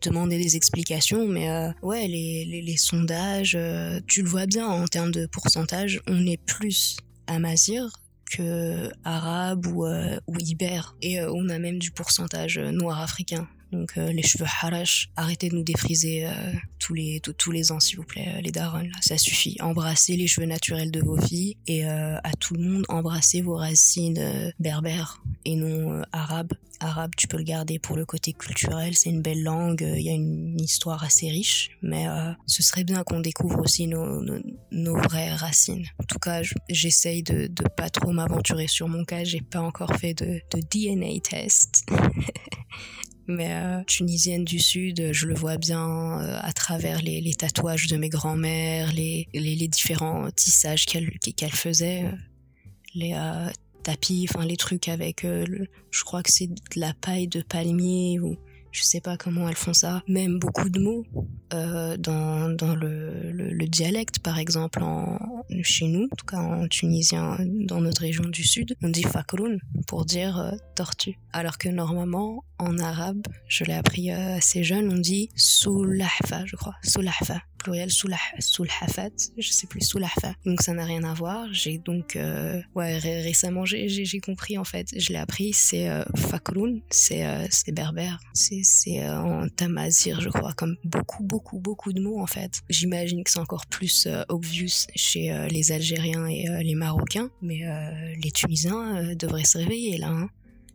demander des explications, mais ouais, les, les, les sondages, tu le vois bien en termes de pourcentage, on est plus amazir que arabe ou, ou ibère, et on a même du pourcentage noir africain. Donc euh, les cheveux harash, arrêtez de nous défriser euh, tous les tous les ans s'il vous plaît, euh, les darons ça suffit. Embrassez les cheveux naturels de vos filles et à tout le monde embrassez vos racines berbères et non arabes. Arabe, tu peux le garder pour le côté culturel, c'est une belle langue, il y a une histoire assez riche, mais ce serait bien qu'on découvre aussi nos, nos, vraies racines. En tout cas, j'essaye de, de pas trop m'aventurer sur mon cas, j'ai pas encore fait de, de DNA test. mais euh, tunisienne du sud, je le vois bien euh, à travers les, tatouages de mes grands-mères, les, les, différents tissages qu'elle qu'elle faisait, euh, les tapis, enfin les trucs avec, je crois que c'est de la paille de palmier ou je sais pas comment elles font ça. Même beaucoup de mots euh, dans, dans le, le, dialecte, par exemple, en, chez nous, en tout cas en tunisien, dans notre région du sud, on dit fakroun pour dire euh, tortue. Alors que normalement, en arabe, je l'ai appris euh, assez jeune, on dit soulahfa, je crois, soulahfa pluriel soulhafat, je sais plus soulahfa. Donc ça n'a rien à voir. J'ai donc ouais récemment j'ai compris en fait, je l'ai appris, c'est euh, fakroun, c'est c'est berbère, c'est c'est en tamazir je crois, comme beaucoup beaucoup beaucoup de mots en fait. J'imagine que c'est encore plus obvious chez les Algériens et les Marocains, mais les Tunisiens devraient se réveiller là. Hein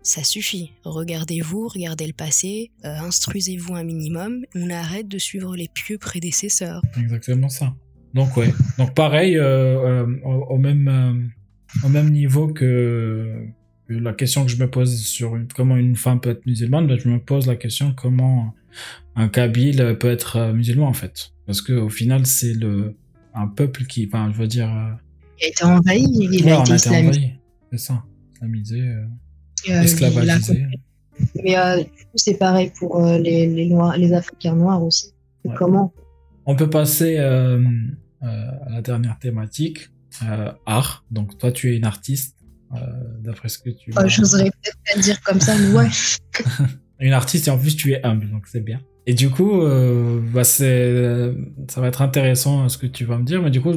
ça suffit. Regardez-vous, regardez le passé, euh, instruisez-vous un minimum. On arrête de suivre les pieux prédécesseurs. Exactement ça. Donc ouais. Donc pareil, euh, euh, au, même au même niveau que, la question que je me pose sur comment une femme peut être musulmane, ben, je me pose la question comment un Kabyle peut être musulman en fait. Parce que au final c'est le un peuple qui, enfin je veux dire. il a été envahi, il a été islamisé. C'est ça, islamisé. Esclavagisé. Mais euh, du coup, c'est pareil pour euh, les, les, noirs, les Africains noirs aussi. Comment? On peut passer euh, à la dernière thématique, art. Donc toi, tu es une artiste, d'après ce que tu. Oh, J'oserais peut-être pas dire comme ça, mais ouais. une artiste et en plus tu es humble, donc c'est bien. Et du coup, euh, bah c'est, ça va être intéressant ce que tu vas me dire. Mais du coup,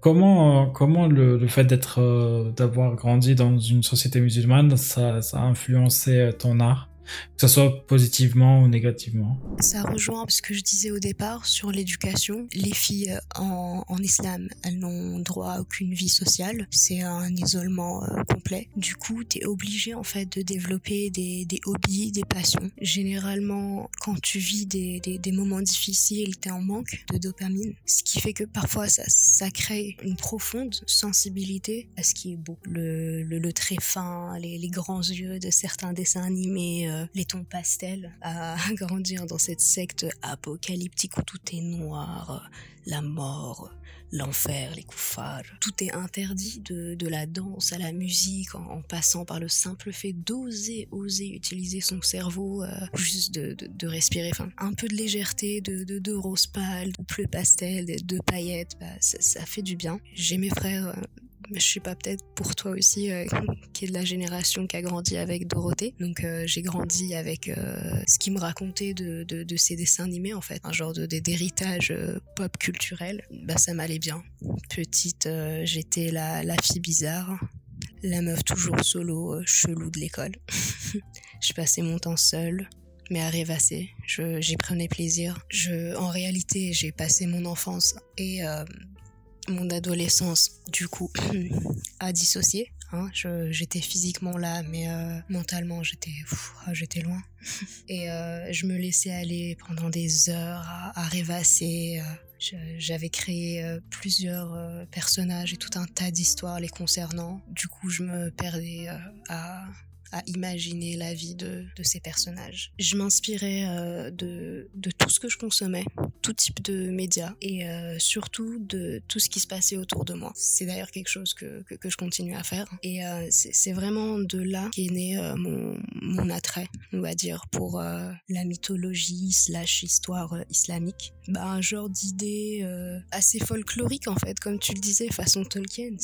comment, comment le, le fait d'être, euh, d'avoir grandi dans une société musulmane, ça, ça a influencé ton art? Que ce soit positivement ou négativement. Ça rejoint ce que je disais au départ sur l'éducation. Les filles euh, en, islam, elles n'ont droit à aucune vie sociale. C'est un isolement euh, complet. Du coup, tu es obligé en fait de développer des, hobbies, des passions. Généralement, quand tu vis des, moments difficiles, tu es en manque de dopamine. Ce qui fait que parfois, ça, crée une profonde sensibilité à ce qui est beau. Le, le, très fin, les, les, grands yeux de certains dessins animés. Euh, euh, les tons pastels à grandir dans cette secte apocalyptique où tout est noir, euh, la mort, l'enfer, les koufars. Tout est interdit de, la danse à la musique en, passant par le simple fait d'oser, oser utiliser son cerveau, euh, juste de, respirer. Enfin, un peu de légèreté, de, rose pâle, de bleu pastel, de, paillettes, bah, ça, ça, fait du bien. J'ai mes frères je sais pas, peut-être pour toi aussi, euh, qui est de la génération qui a grandi avec Dorothée. Donc euh, j'ai grandi avec euh, ce qui me racontait de, de, ces dessins animés, en fait, un genre de d'héritage pop culturel. Bah ça m'allait bien. Petite, j'étais la, fille bizarre, la meuf toujours solo, chelou de l'école. je passais mon temps seule mais à rêvasser. J'y prenais plaisir. En réalité, j'ai passé mon enfance et mon adolescence, du coup, a dissocié. Hein. J'étais physiquement là, mais euh, mentalement, j'étais ah, j'étais loin. Et euh, je me laissais aller pendant des heures à, rêvasser. Euh. J'avais créé plusieurs personnages et tout un tas d'histoires les concernant. Du coup, je me perdais à, à imaginer la vie de, de ces personnages. Je m'inspirais euh, de, de tout ce que je consommais, tout type de médias et euh, surtout de tout ce qui se passait autour de moi. C'est d'ailleurs quelque chose que, que, je continue à faire et euh, c'est vraiment de là qu'est né mon, mon attrait, on va dire, pour la mythologie slash histoire islamique. Bah, un genre d'idée assez folklorique en fait, comme tu le disais, façon Tolkien.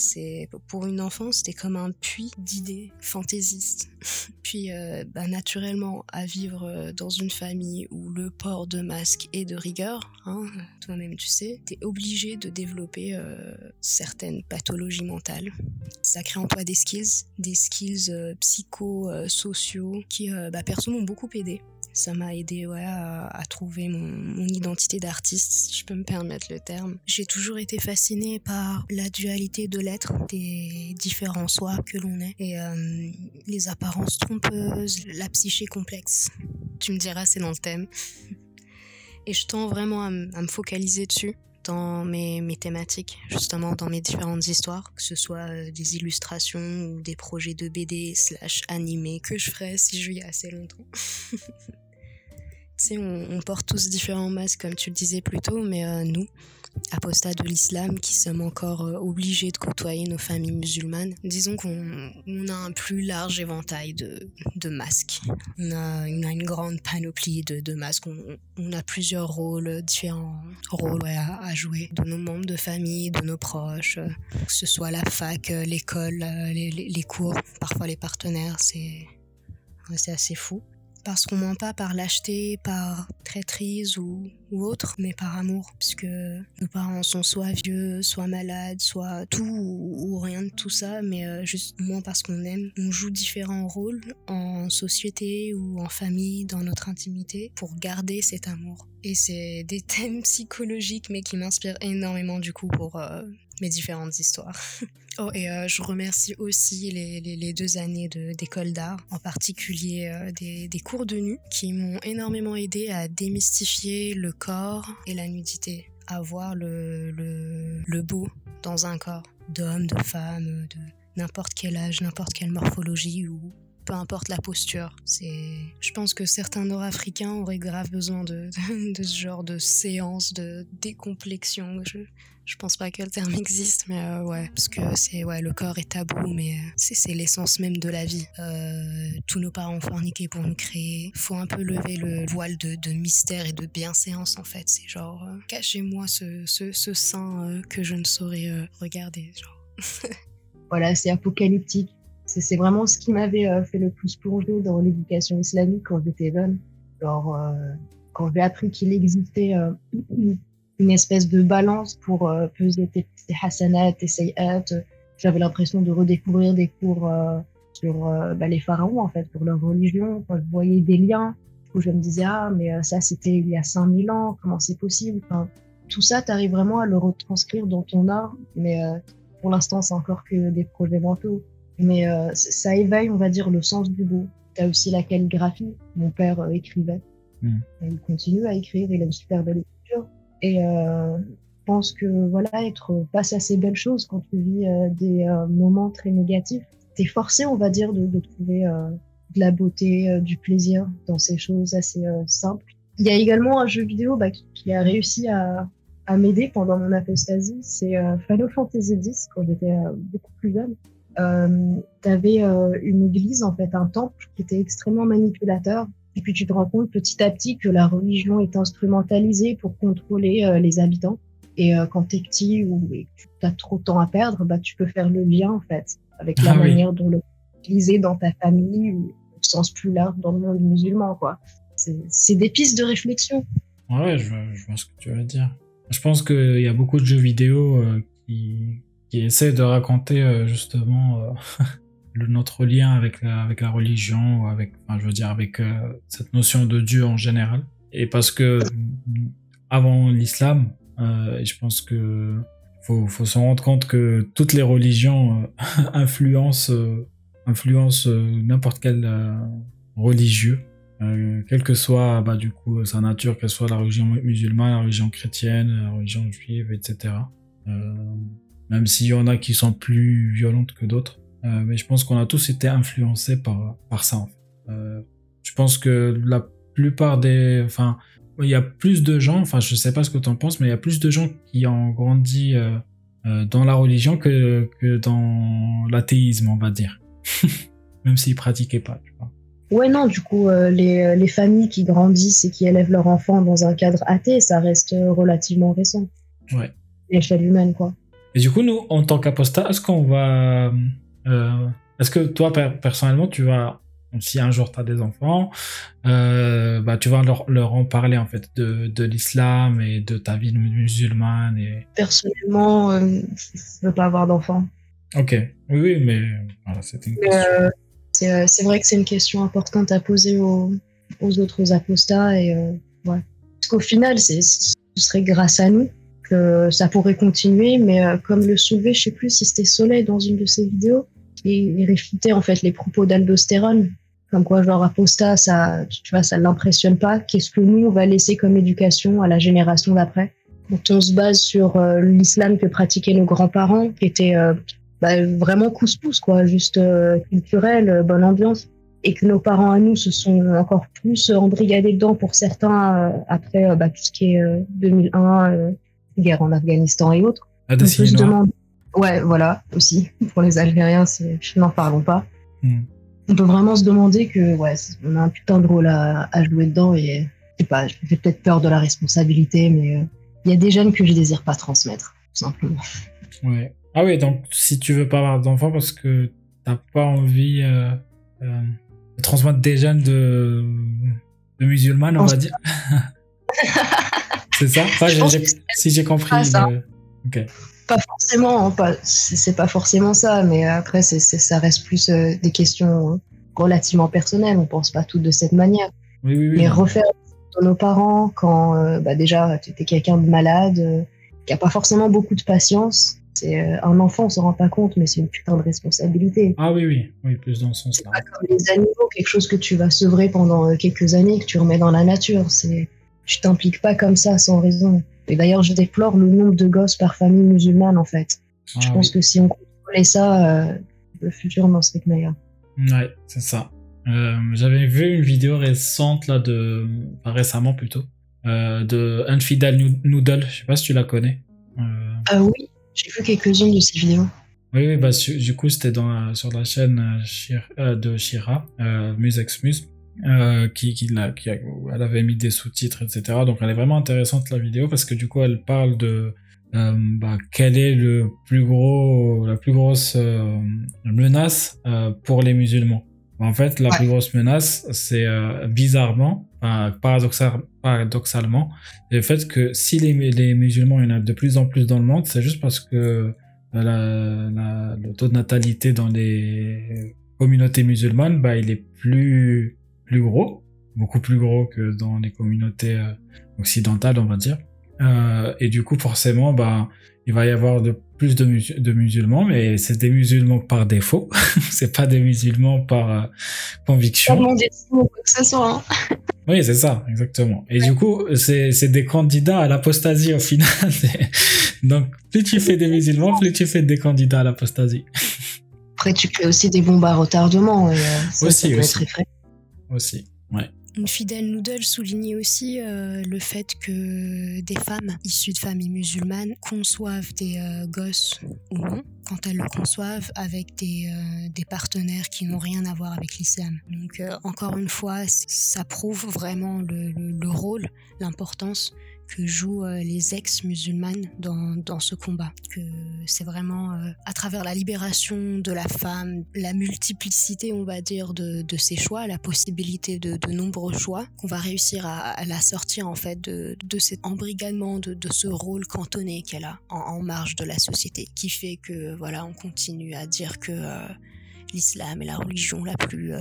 Pour une enfant, c'était comme un puits d'idées fantaisistes. Puis, euh, bah, naturellement, à vivre dans une famille où le port de masque est de rigueur, hein, toi-même tu sais, t'es obligé de développer euh, certaines pathologies mentales. Ça crée en toi des skills, des skills euh, psycho-sociaux qui, bah, perso, m'ont beaucoup aidé ça m'a aidé ouais, à, trouver mon, identité d'artiste, si je peux me permettre le terme. J'ai toujours été fascinée par la dualité de l'être, des différents soi que l'on est, et euh, les apparences trompeuses, la psyché complexe. Tu me diras, c'est dans le thème. Et je tends vraiment à, me focaliser dessus dans mes, mes, thématiques, justement dans mes différentes histoires, que ce soit euh, des illustrations ou des projets de BD slash animés que je ferai si je vis assez longtemps. on, porte tous différents masques, comme tu le disais plus tôt, mais euh, nous, apostats de l'islam, qui sommes encore euh, obligés de côtoyer nos familles musulmanes, disons qu'on on a un plus large éventail de, masques. On a, une grande panoplie de, masques. On, a plusieurs rôles, différents rôles à, jouer, de nos membres de famille, de nos proches, euh, que ce soit la fac, l'école, les, cours, parfois les partenaires, c'est assez fou parce qu'on ment pas par lâcheté, par traîtrise ou, ou autre, mais par amour, puisque nos parents sont soit vieux, soit malades, soit tout ou, rien de tout ça, mais euh, juste moins parce qu'on aime. On joue différents rôles en société ou en famille, dans notre intimité, pour garder cet amour. Et c'est des thèmes psychologiques, mais qui m'inspirent énormément du coup pour euh, mes différentes histoires. oh, et euh, je remercie aussi les, les, deux années d'école d'art, en particulier euh, des, des, cours de nu, qui m'ont énormément aidé à démystifier le corps et la nudité, à voir le, le, le beau dans un corps, d'homme, de femme, de n'importe quel âge, n'importe quelle morphologie ou peu importe la posture. Je pense que certains Nord-Africains auraient grave besoin de, de, ce genre de séance de décomplexion. Je, je pense pas que le terme existe, mais euh, ouais, parce que c'est ouais, le corps est tabou, mais c'est, c'est l'essence même de la vie. Euh, tous nos parents ont forniqué pour nous créer. Faut un peu lever le voile de, de mystère et de bienséance en fait. C'est genre euh, cachez-moi ce, ce, ce sein euh, que je ne saurais euh, regarder. Genre. voilà, c'est apocalyptique. C'est vraiment ce qui m'avait euh, fait le plus plonger dans l'éducation islamique quand j'étais jeune. Euh, quand j'ai appris qu'il existait euh, une espèce de balance pour peser tes, tes hasanat, tes sayyat, j'avais l'impression de redécouvrir des cours sur bah, les pharaons, en fait, pour leur religion. Quand je voyais des liens, où je me disais, ah, mais ça, c'était il y a 5000 ans, comment c'est possible? Tout ça, tu arrives vraiment à le retranscrire dans ton art, mais pour l'instant, c'est encore que des projets mentaux mais euh, ça éveille, on va dire, le sens du beau. Tu as aussi la calligraphie. Mon père euh, écrivait. Mm. il continue à écrire, il a une super belle écriture. Et euh, je pense que voilà, être face à ces belles choses quand tu vis euh, des euh, moments très négatifs, tu es forcé, on va dire, de, de trouver de la beauté, du plaisir dans ces choses assez simples. Il y a également un jeu vidéo bah, qui, qui, a réussi à, à m'aider pendant mon apostasie, c'est Final Fantasy X quand j'étais beaucoup plus jeune euh, tu avais euh, une église, en fait, un temple qui était extrêmement manipulateur. Et puis tu te rends compte petit à petit que la religion est instrumentalisée pour contrôler euh, les habitants. Et euh, quand tu es petit ou que tu as trop de temps à perdre, bah, tu peux faire le lien, en fait, avec la ah, manière oui. dont le utilisé dans ta famille ou au sens plus large dans le monde musulman, quoi. C'est des pistes de réflexion. Ouais, je vois, je vois ce que tu veux dire. Je pense qu'il y a beaucoup de jeux vidéo qui, qui essaie de raconter euh, justement euh, notre lien avec la, religion, avec, je veux dire, avec euh, cette notion de Dieu en général. Et parce que avant l'islam, je pense que faut, se rendre compte que toutes les religions influencent, n'importe quel religieux. Euh, quelle que soit bah, du coup sa nature, qu'elle soit la religion musulmane, la religion chrétienne, la religion juive, etc. même s'il y en a qui sont plus violentes que d'autres. mais je pense qu'on a tous été influencés par, par ça. En fait. je pense que la plupart des... Enfin, il y a plus de gens, enfin je sais pas ce que tu en penses, mais il y a plus de gens qui ont grandi dans la religion que, que dans l'athéisme, on va dire. Même s'ils pratiquaient pas, tu vois. Ouais, non, du coup, euh, les, les, familles qui grandissent et qui élèvent leurs enfants dans un cadre athée, ça reste relativement récent. Ouais. L'échelle humaine, quoi. Et du coup, nous, en tant qu'apostat, est-ce qu'on va. Euh, est-ce que toi, personnellement, tu vas. Si un jour tu as des enfants, euh, bah, tu vas leur, leur en parler en fait de, de l'islam et de ta vie musulmane. Et... Personnellement, euh, je veux pas avoir d'enfants. Ok, oui, oui, mais voilà, c'était une question. C'est vrai que c'est une question importante à poser aux, aux autres apostats. Et, ouais. Parce qu'au final, ce serait grâce à nous ça pourrait continuer. Mais euh, comme le soulevait, je sais plus si c'était Soleil dans une de ses vidéos, il, réfutait en fait les propos d'aldostérone. Comme quoi, genre apostat, ça, tu vois, ça l'impressionne pas. Qu'est-ce que nous, on va laisser comme éducation à la génération d'après? Quand on se base sur l'islam que pratiquaient nos grands-parents, qui était bah, vraiment couscous, quoi, juste euh, culturel, euh, bonne ambiance. Et que nos parents à nous se sont encore plus embrigadés dedans pour certains euh, après bah, tout ce qui est 2001, guerre en Afghanistan et autres. Ah, on se demande... Ouais, voilà, aussi. Pour les Algériens, n'en parlons pas. Hmm. On peut vraiment se demander que, ouais, on a un putain de rôle à, à jouer dedans et, je sais pas, j'ai peut-être peur de la responsabilité, mais il y a des jeunes que je désire pas transmettre, tout simplement. Ouais. Ah oui, donc si tu veux pas avoir d'enfants parce que t'as pas envie euh, euh, de transmettre des gènes de, de musulmanes, on va dire. c'est ça Si j'ai compris. Pas forcément, hein, c'est pas forcément ça, mais après, ça reste plus euh, des questions relativement personnelles. On pense pas tout de cette manière. Oui, oui, oui. Mais refaire nos parents quand bah, déjà tu étais quelqu'un de malade, qui a pas forcément beaucoup de patience, c'est euh, un enfant, on se rend pas compte, mais c'est une putain de responsabilité. Ah oui, oui, oui, plus dans ce sens-là. C'est pas comme les animaux, quelque chose que tu vas sevrer pendant euh, quelques années, que tu remets dans la nature. C'est, tu t'impliques pas comme ça sans raison. Et d'ailleurs, je déplore le nombre de gosses par famille musulmane, en fait. Ah je pense que si on contrôlait ça, euh, le futur n'en serait que meilleur. Ouais, c'est ça. j'avais vu une vidéo récente là de, enfin, récemment plutôt, de Infidel Noodle. Je sais pas si tu la connais. Ah oui. J'ai vu quelques-unes de ces vidéos. Oui, oui bah, du coup, c'était sur la chaîne euh, euh, de Shira, euh, Musexmus, euh, qui, qui, qui elle avait mis des sous-titres, etc. Donc, elle est vraiment intéressante, la vidéo, parce que du coup, elle parle de euh, bah, quelle est le plus gros, la plus grosse menace pour les musulmans. En fait, la plus grosse menace, c'est bizarrement, paradoxalement, le fait que si les, les, musulmans, il y en a de plus en plus dans le monde, c'est juste parce que la, le taux de natalité dans les communautés musulmanes, bah, il est plus, plus gros, beaucoup plus gros que dans les communautés euh, occidentales, on va dire. Euh, et du coup, forcément, bah, il va y avoir de plus de, de musulmans, mais c'est des musulmans par défaut. c'est pas des musulmans par euh, conviction. Quoi que ce soit. Hein. oui, c'est ça, exactement. Et du coup, c'est des candidats à l'apostasie au final. Donc, plus tu fais des musulmans, plus tu fais des candidats à l'apostasie. Après, tu crées aussi des bombes à retardement. Et, euh, aussi, aussi. Une fidèle noodle soulignait aussi euh, le fait que des femmes issues de familles musulmanes conçoivent des euh, gosses ou non, quand elles le conçoivent avec des, euh, des partenaires qui n'ont rien à voir avec l'islam. Donc encore une fois, ça prouve vraiment le rôle, l'importance que jouent euh, les ex-musulmanes dans, dans, ce combat. Que c'est vraiment euh, à travers la libération de la femme, la multiplicité, on va dire, de, de ses choix, la possibilité de, de nombreux choix, qu'on va réussir à, la sortir en fait de, de cet embrigadement, de, ce rôle cantonné qu'elle a en, marge de la société, qui fait que voilà, on continue à dire que euh, l'islam est la religion la plus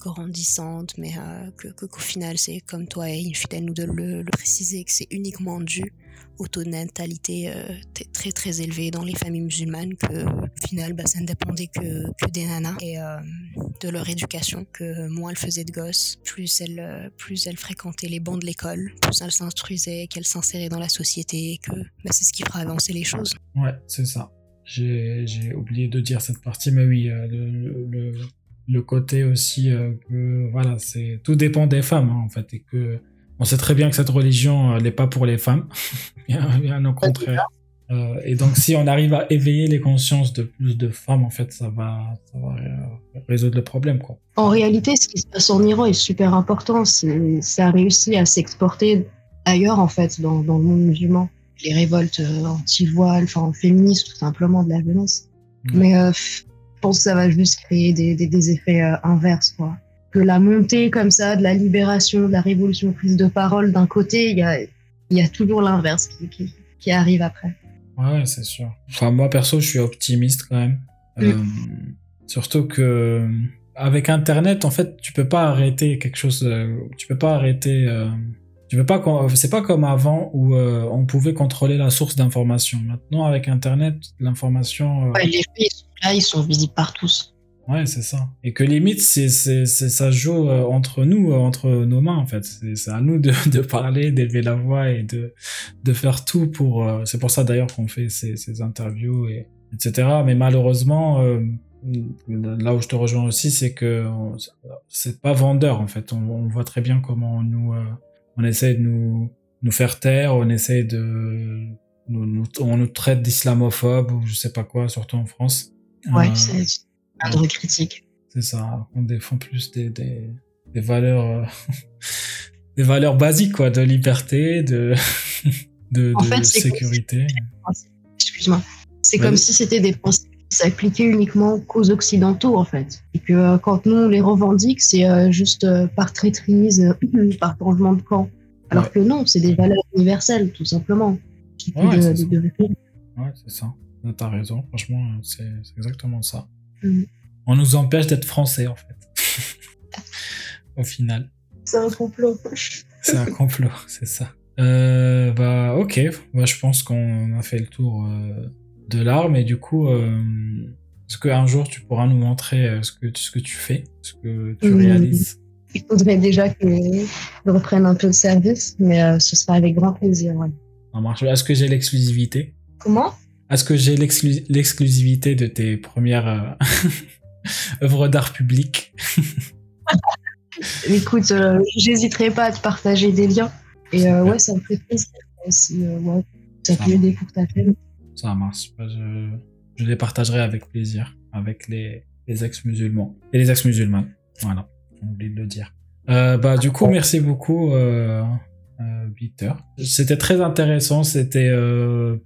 grandissante, mais euh, que qu'au final, c'est comme toi et Infidel nous de le, préciser, que c'est uniquement dû au taux de natalité euh, très très élevé dans les familles musulmanes, que au final, bah, ça ne dépendait que, que des nanas et euh, de leur éducation, que moins elles faisaient de gosses, plus elles, plus elles fréquentaient les bancs de l'école, plus elles s'instruisaient, qu'elles s'inséraient dans la société, que bah, c'est ce qui fera avancer les choses. Ouais, c'est ça. j'ai oublié de dire cette partie, mais oui, le, le, côté aussi euh, que voilà, c'est tout dépend des femmes hein, en fait, et que on sait très bien que cette religion n'est pas pour les femmes, bien, au contraire. Euh, et donc, si on arrive à éveiller les consciences de plus de femmes, en fait, ça va, ça va résoudre le problème. Quoi. En réalité, ce qui se passe en Iran est super important. Ça a réussi à s'exporter ailleurs, en fait, dans, dans, le monde musulman. Les révoltes euh, anti-voile, enfin, féministes, tout simplement, de la violence. Mais euh, je pense que ça va juste créer des, des, des effets euh, inverses, quoi. Que la montée comme ça de la libération, de la révolution prise de parole d'un côté, il y a, y a toujours l'inverse qui, qui, qui arrive après. Ouais, c'est sûr. Enfin, moi, perso, je suis optimiste quand même. Euh, surtout que avec Internet, en fait, tu peux pas arrêter quelque chose. Euh, tu peux pas arrêter. Euh, tu peux pas. C'est pas comme avant où on pouvait contrôler la source d'information. Maintenant, avec Internet, l'information. Ouais, les faits ils sont là, ils sont visibles par tous. Ouais, c'est ça. Et que limite, c'est, c'est, ça joue euh, entre nous, euh, entre nos mains, en fait. C'est, à nous de, de parler, d'élever la voix et de, de faire tout pour. Euh, c'est pour ça d'ailleurs qu'on fait ces, interviews et etc. Mais malheureusement, là où je te rejoins aussi, c'est que c'est pas vendeur, en fait. On, voit très bien comment on nous, on essaie de nous, nous faire taire, on essaie de, on nous traite d'islamophobes ou je sais pas quoi, surtout en France. Ouais, c'est de critique. C'est ça, on défend plus des, des, des valeurs, euh, des valeurs basiques, quoi, de liberté, de, de, de sécurité. Excuse-moi. C'est comme si c'était des principes qui s'appliquaient uniquement qu'aux Occidentaux, en fait. Et que euh, quand nous, on les revendique, c'est euh, juste par traîtrise, par changement de camp. Alors que non, c'est des valeurs universelles, tout simplement. Ouais, c'est ouais, ça. T'as raison, franchement, c'est exactement ça. Mm. On nous empêche d'être français, en fait. Au final. C'est un complot. c'est un complot, c'est ça. Euh, bah, ok. Bah, je pense qu'on a fait le tour euh, de l'art, mais du coup, euh, est-ce qu'un jour tu pourras nous montrer euh, ce que, ce que tu fais, ce que tu réalises? Il faudrait déjà que je reprenne un peu de service, mais euh, ce sera avec grand plaisir. Ouais. Ça marche. Est-ce que j'ai l'exclusivité? Comment? Est-ce que j'ai l'exclusivité de tes premières euh, œuvres d'art public? Écoute, euh, j'hésiterai pas à te partager des liens. Et euh, ouais, ça me fait plaisir si ouais, ça, peut aider pour ta chaîne. Ça marche. Bah, je, je, les partagerai avec plaisir avec les, les ex-musulmans et les ex-musulmanes. Voilà, j'ai oublié de le dire. Euh, bah, du coup, merci beaucoup, euh, Peter. C'était très intéressant. C'était euh,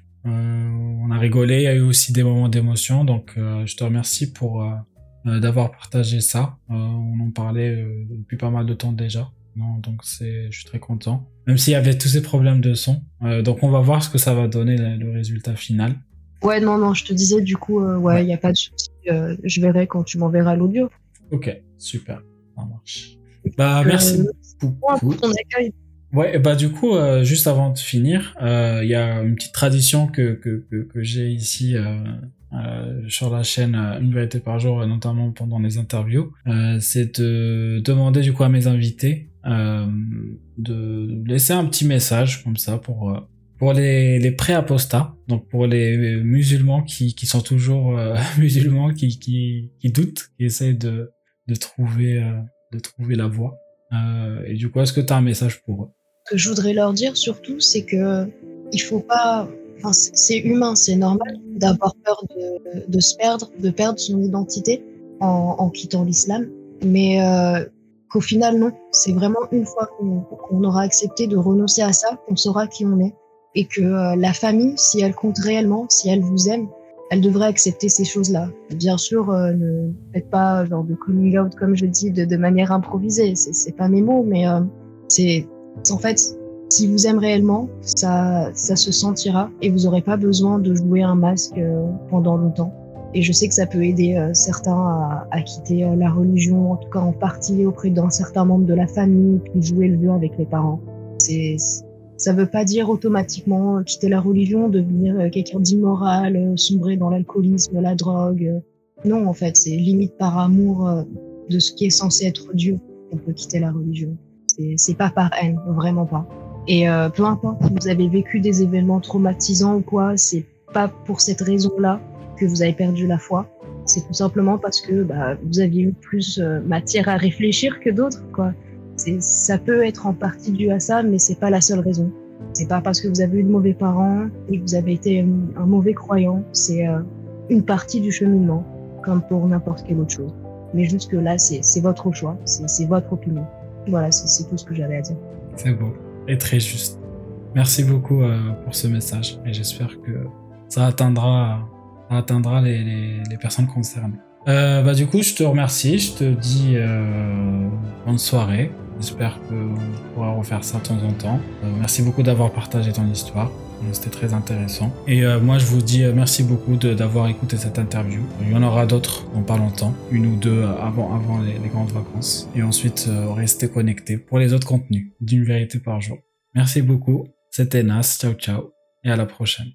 on a rigolé, il y a eu aussi des moments d'émotion, donc euh, je te remercie pour euh, d'avoir partagé ça. on en parlait depuis pas mal de temps déjà. Non, donc c'est, je suis très content. Même s'il y avait tous ces problèmes de son. donc on va voir ce que ça va donner le, résultat final. Ouais, non, non, je te disais du coup, ouais, il n'y a pas de souci. je verrai quand tu m'enverras l'audio. Ok, super, ça marche. Bah, merci beaucoup. Pour ton accueil. Ouais, bah du coup, euh, juste avant de finir, euh, il y a une petite tradition que, que, que, que j'ai ici euh, euh sur la chaîne Une vérité par jour, notamment pendant les interviews, c'est de demander du coup à mes invités de laisser un petit message comme ça pour pour les, les pré-apostats, donc pour les musulmans qui, qui sont toujours musulmans, qui, qui, qui doutent, qui essayent de, de, trouver, de trouver la voie. et du coup, est-ce que tu as un message pour eux? Que je voudrais leur dire surtout, c'est que il faut pas. Enfin, c'est humain, c'est normal d'avoir peur de, se perdre, de perdre son identité en, en quittant l'islam, mais euh, qu'au final non. C'est vraiment une fois qu'on aura accepté de renoncer à ça qu'on saura qui on est et que euh, la famille, si elle compte réellement, si elle vous aime, elle devrait accepter ces choses-là. Bien sûr, euh, ne faites pas genre de coming out comme je dis de, de manière improvisée. C'est pas mes mots, mais euh, c'est en fait, si vous aimez réellement, ça, ça se sentira et vous n'aurez pas besoin de jouer un masque euh, pendant longtemps. Et je sais que ça peut aider euh, certains à, à quitter euh, la religion, en tout cas en partie auprès d'un certain membre de la famille, puis jouer le jeu avec les parents. C'est, ça veut pas dire automatiquement quitter la religion, devenir quelqu'un d'immoral, sombrer dans l'alcoolisme, la drogue. Non, en fait, c'est limite par amour de ce qui est censé être Dieu qu'on peut quitter la religion. C'est pas par haine, vraiment pas. Et euh, peu importe si vous avez vécu des événements traumatisants ou quoi, c'est pas pour cette raison-là que vous avez perdu la foi. C'est tout simplement parce que bah, vous aviez eu plus euh, matière à réfléchir que d'autres. Quoi. Ça peut être en partie dû à ça, mais c'est pas la seule raison. C'est pas parce que vous avez eu de mauvais parents et que vous avez été un, mauvais croyant. C'est euh, une partie du cheminement, comme pour n'importe quelle autre chose. Mais jusque là, c'est votre choix, c'est votre opinion. Voilà, c'est tout ce que j'avais à dire. C'est beau et très juste. Merci beaucoup euh, pour ce message et j'espère que ça atteindra, atteindra les, les, personnes concernées. Euh, bah du coup, je te remercie, je te dis euh, bonne soirée. J'espère qu'on pourra refaire ça de temps en temps. Merci beaucoup d'avoir partagé ton histoire. Euh, c'était très intéressant. Et euh, moi, je vous dis merci beaucoup d'avoir écouté cette interview. Il y en aura d'autres dans pas longtemps, une ou deux avant, avant les grandes vacances. Et ensuite, restez connectés pour les autres contenus d'une vérité par jour. Merci beaucoup. C'était Nas. Ciao, ciao. Et à la prochaine.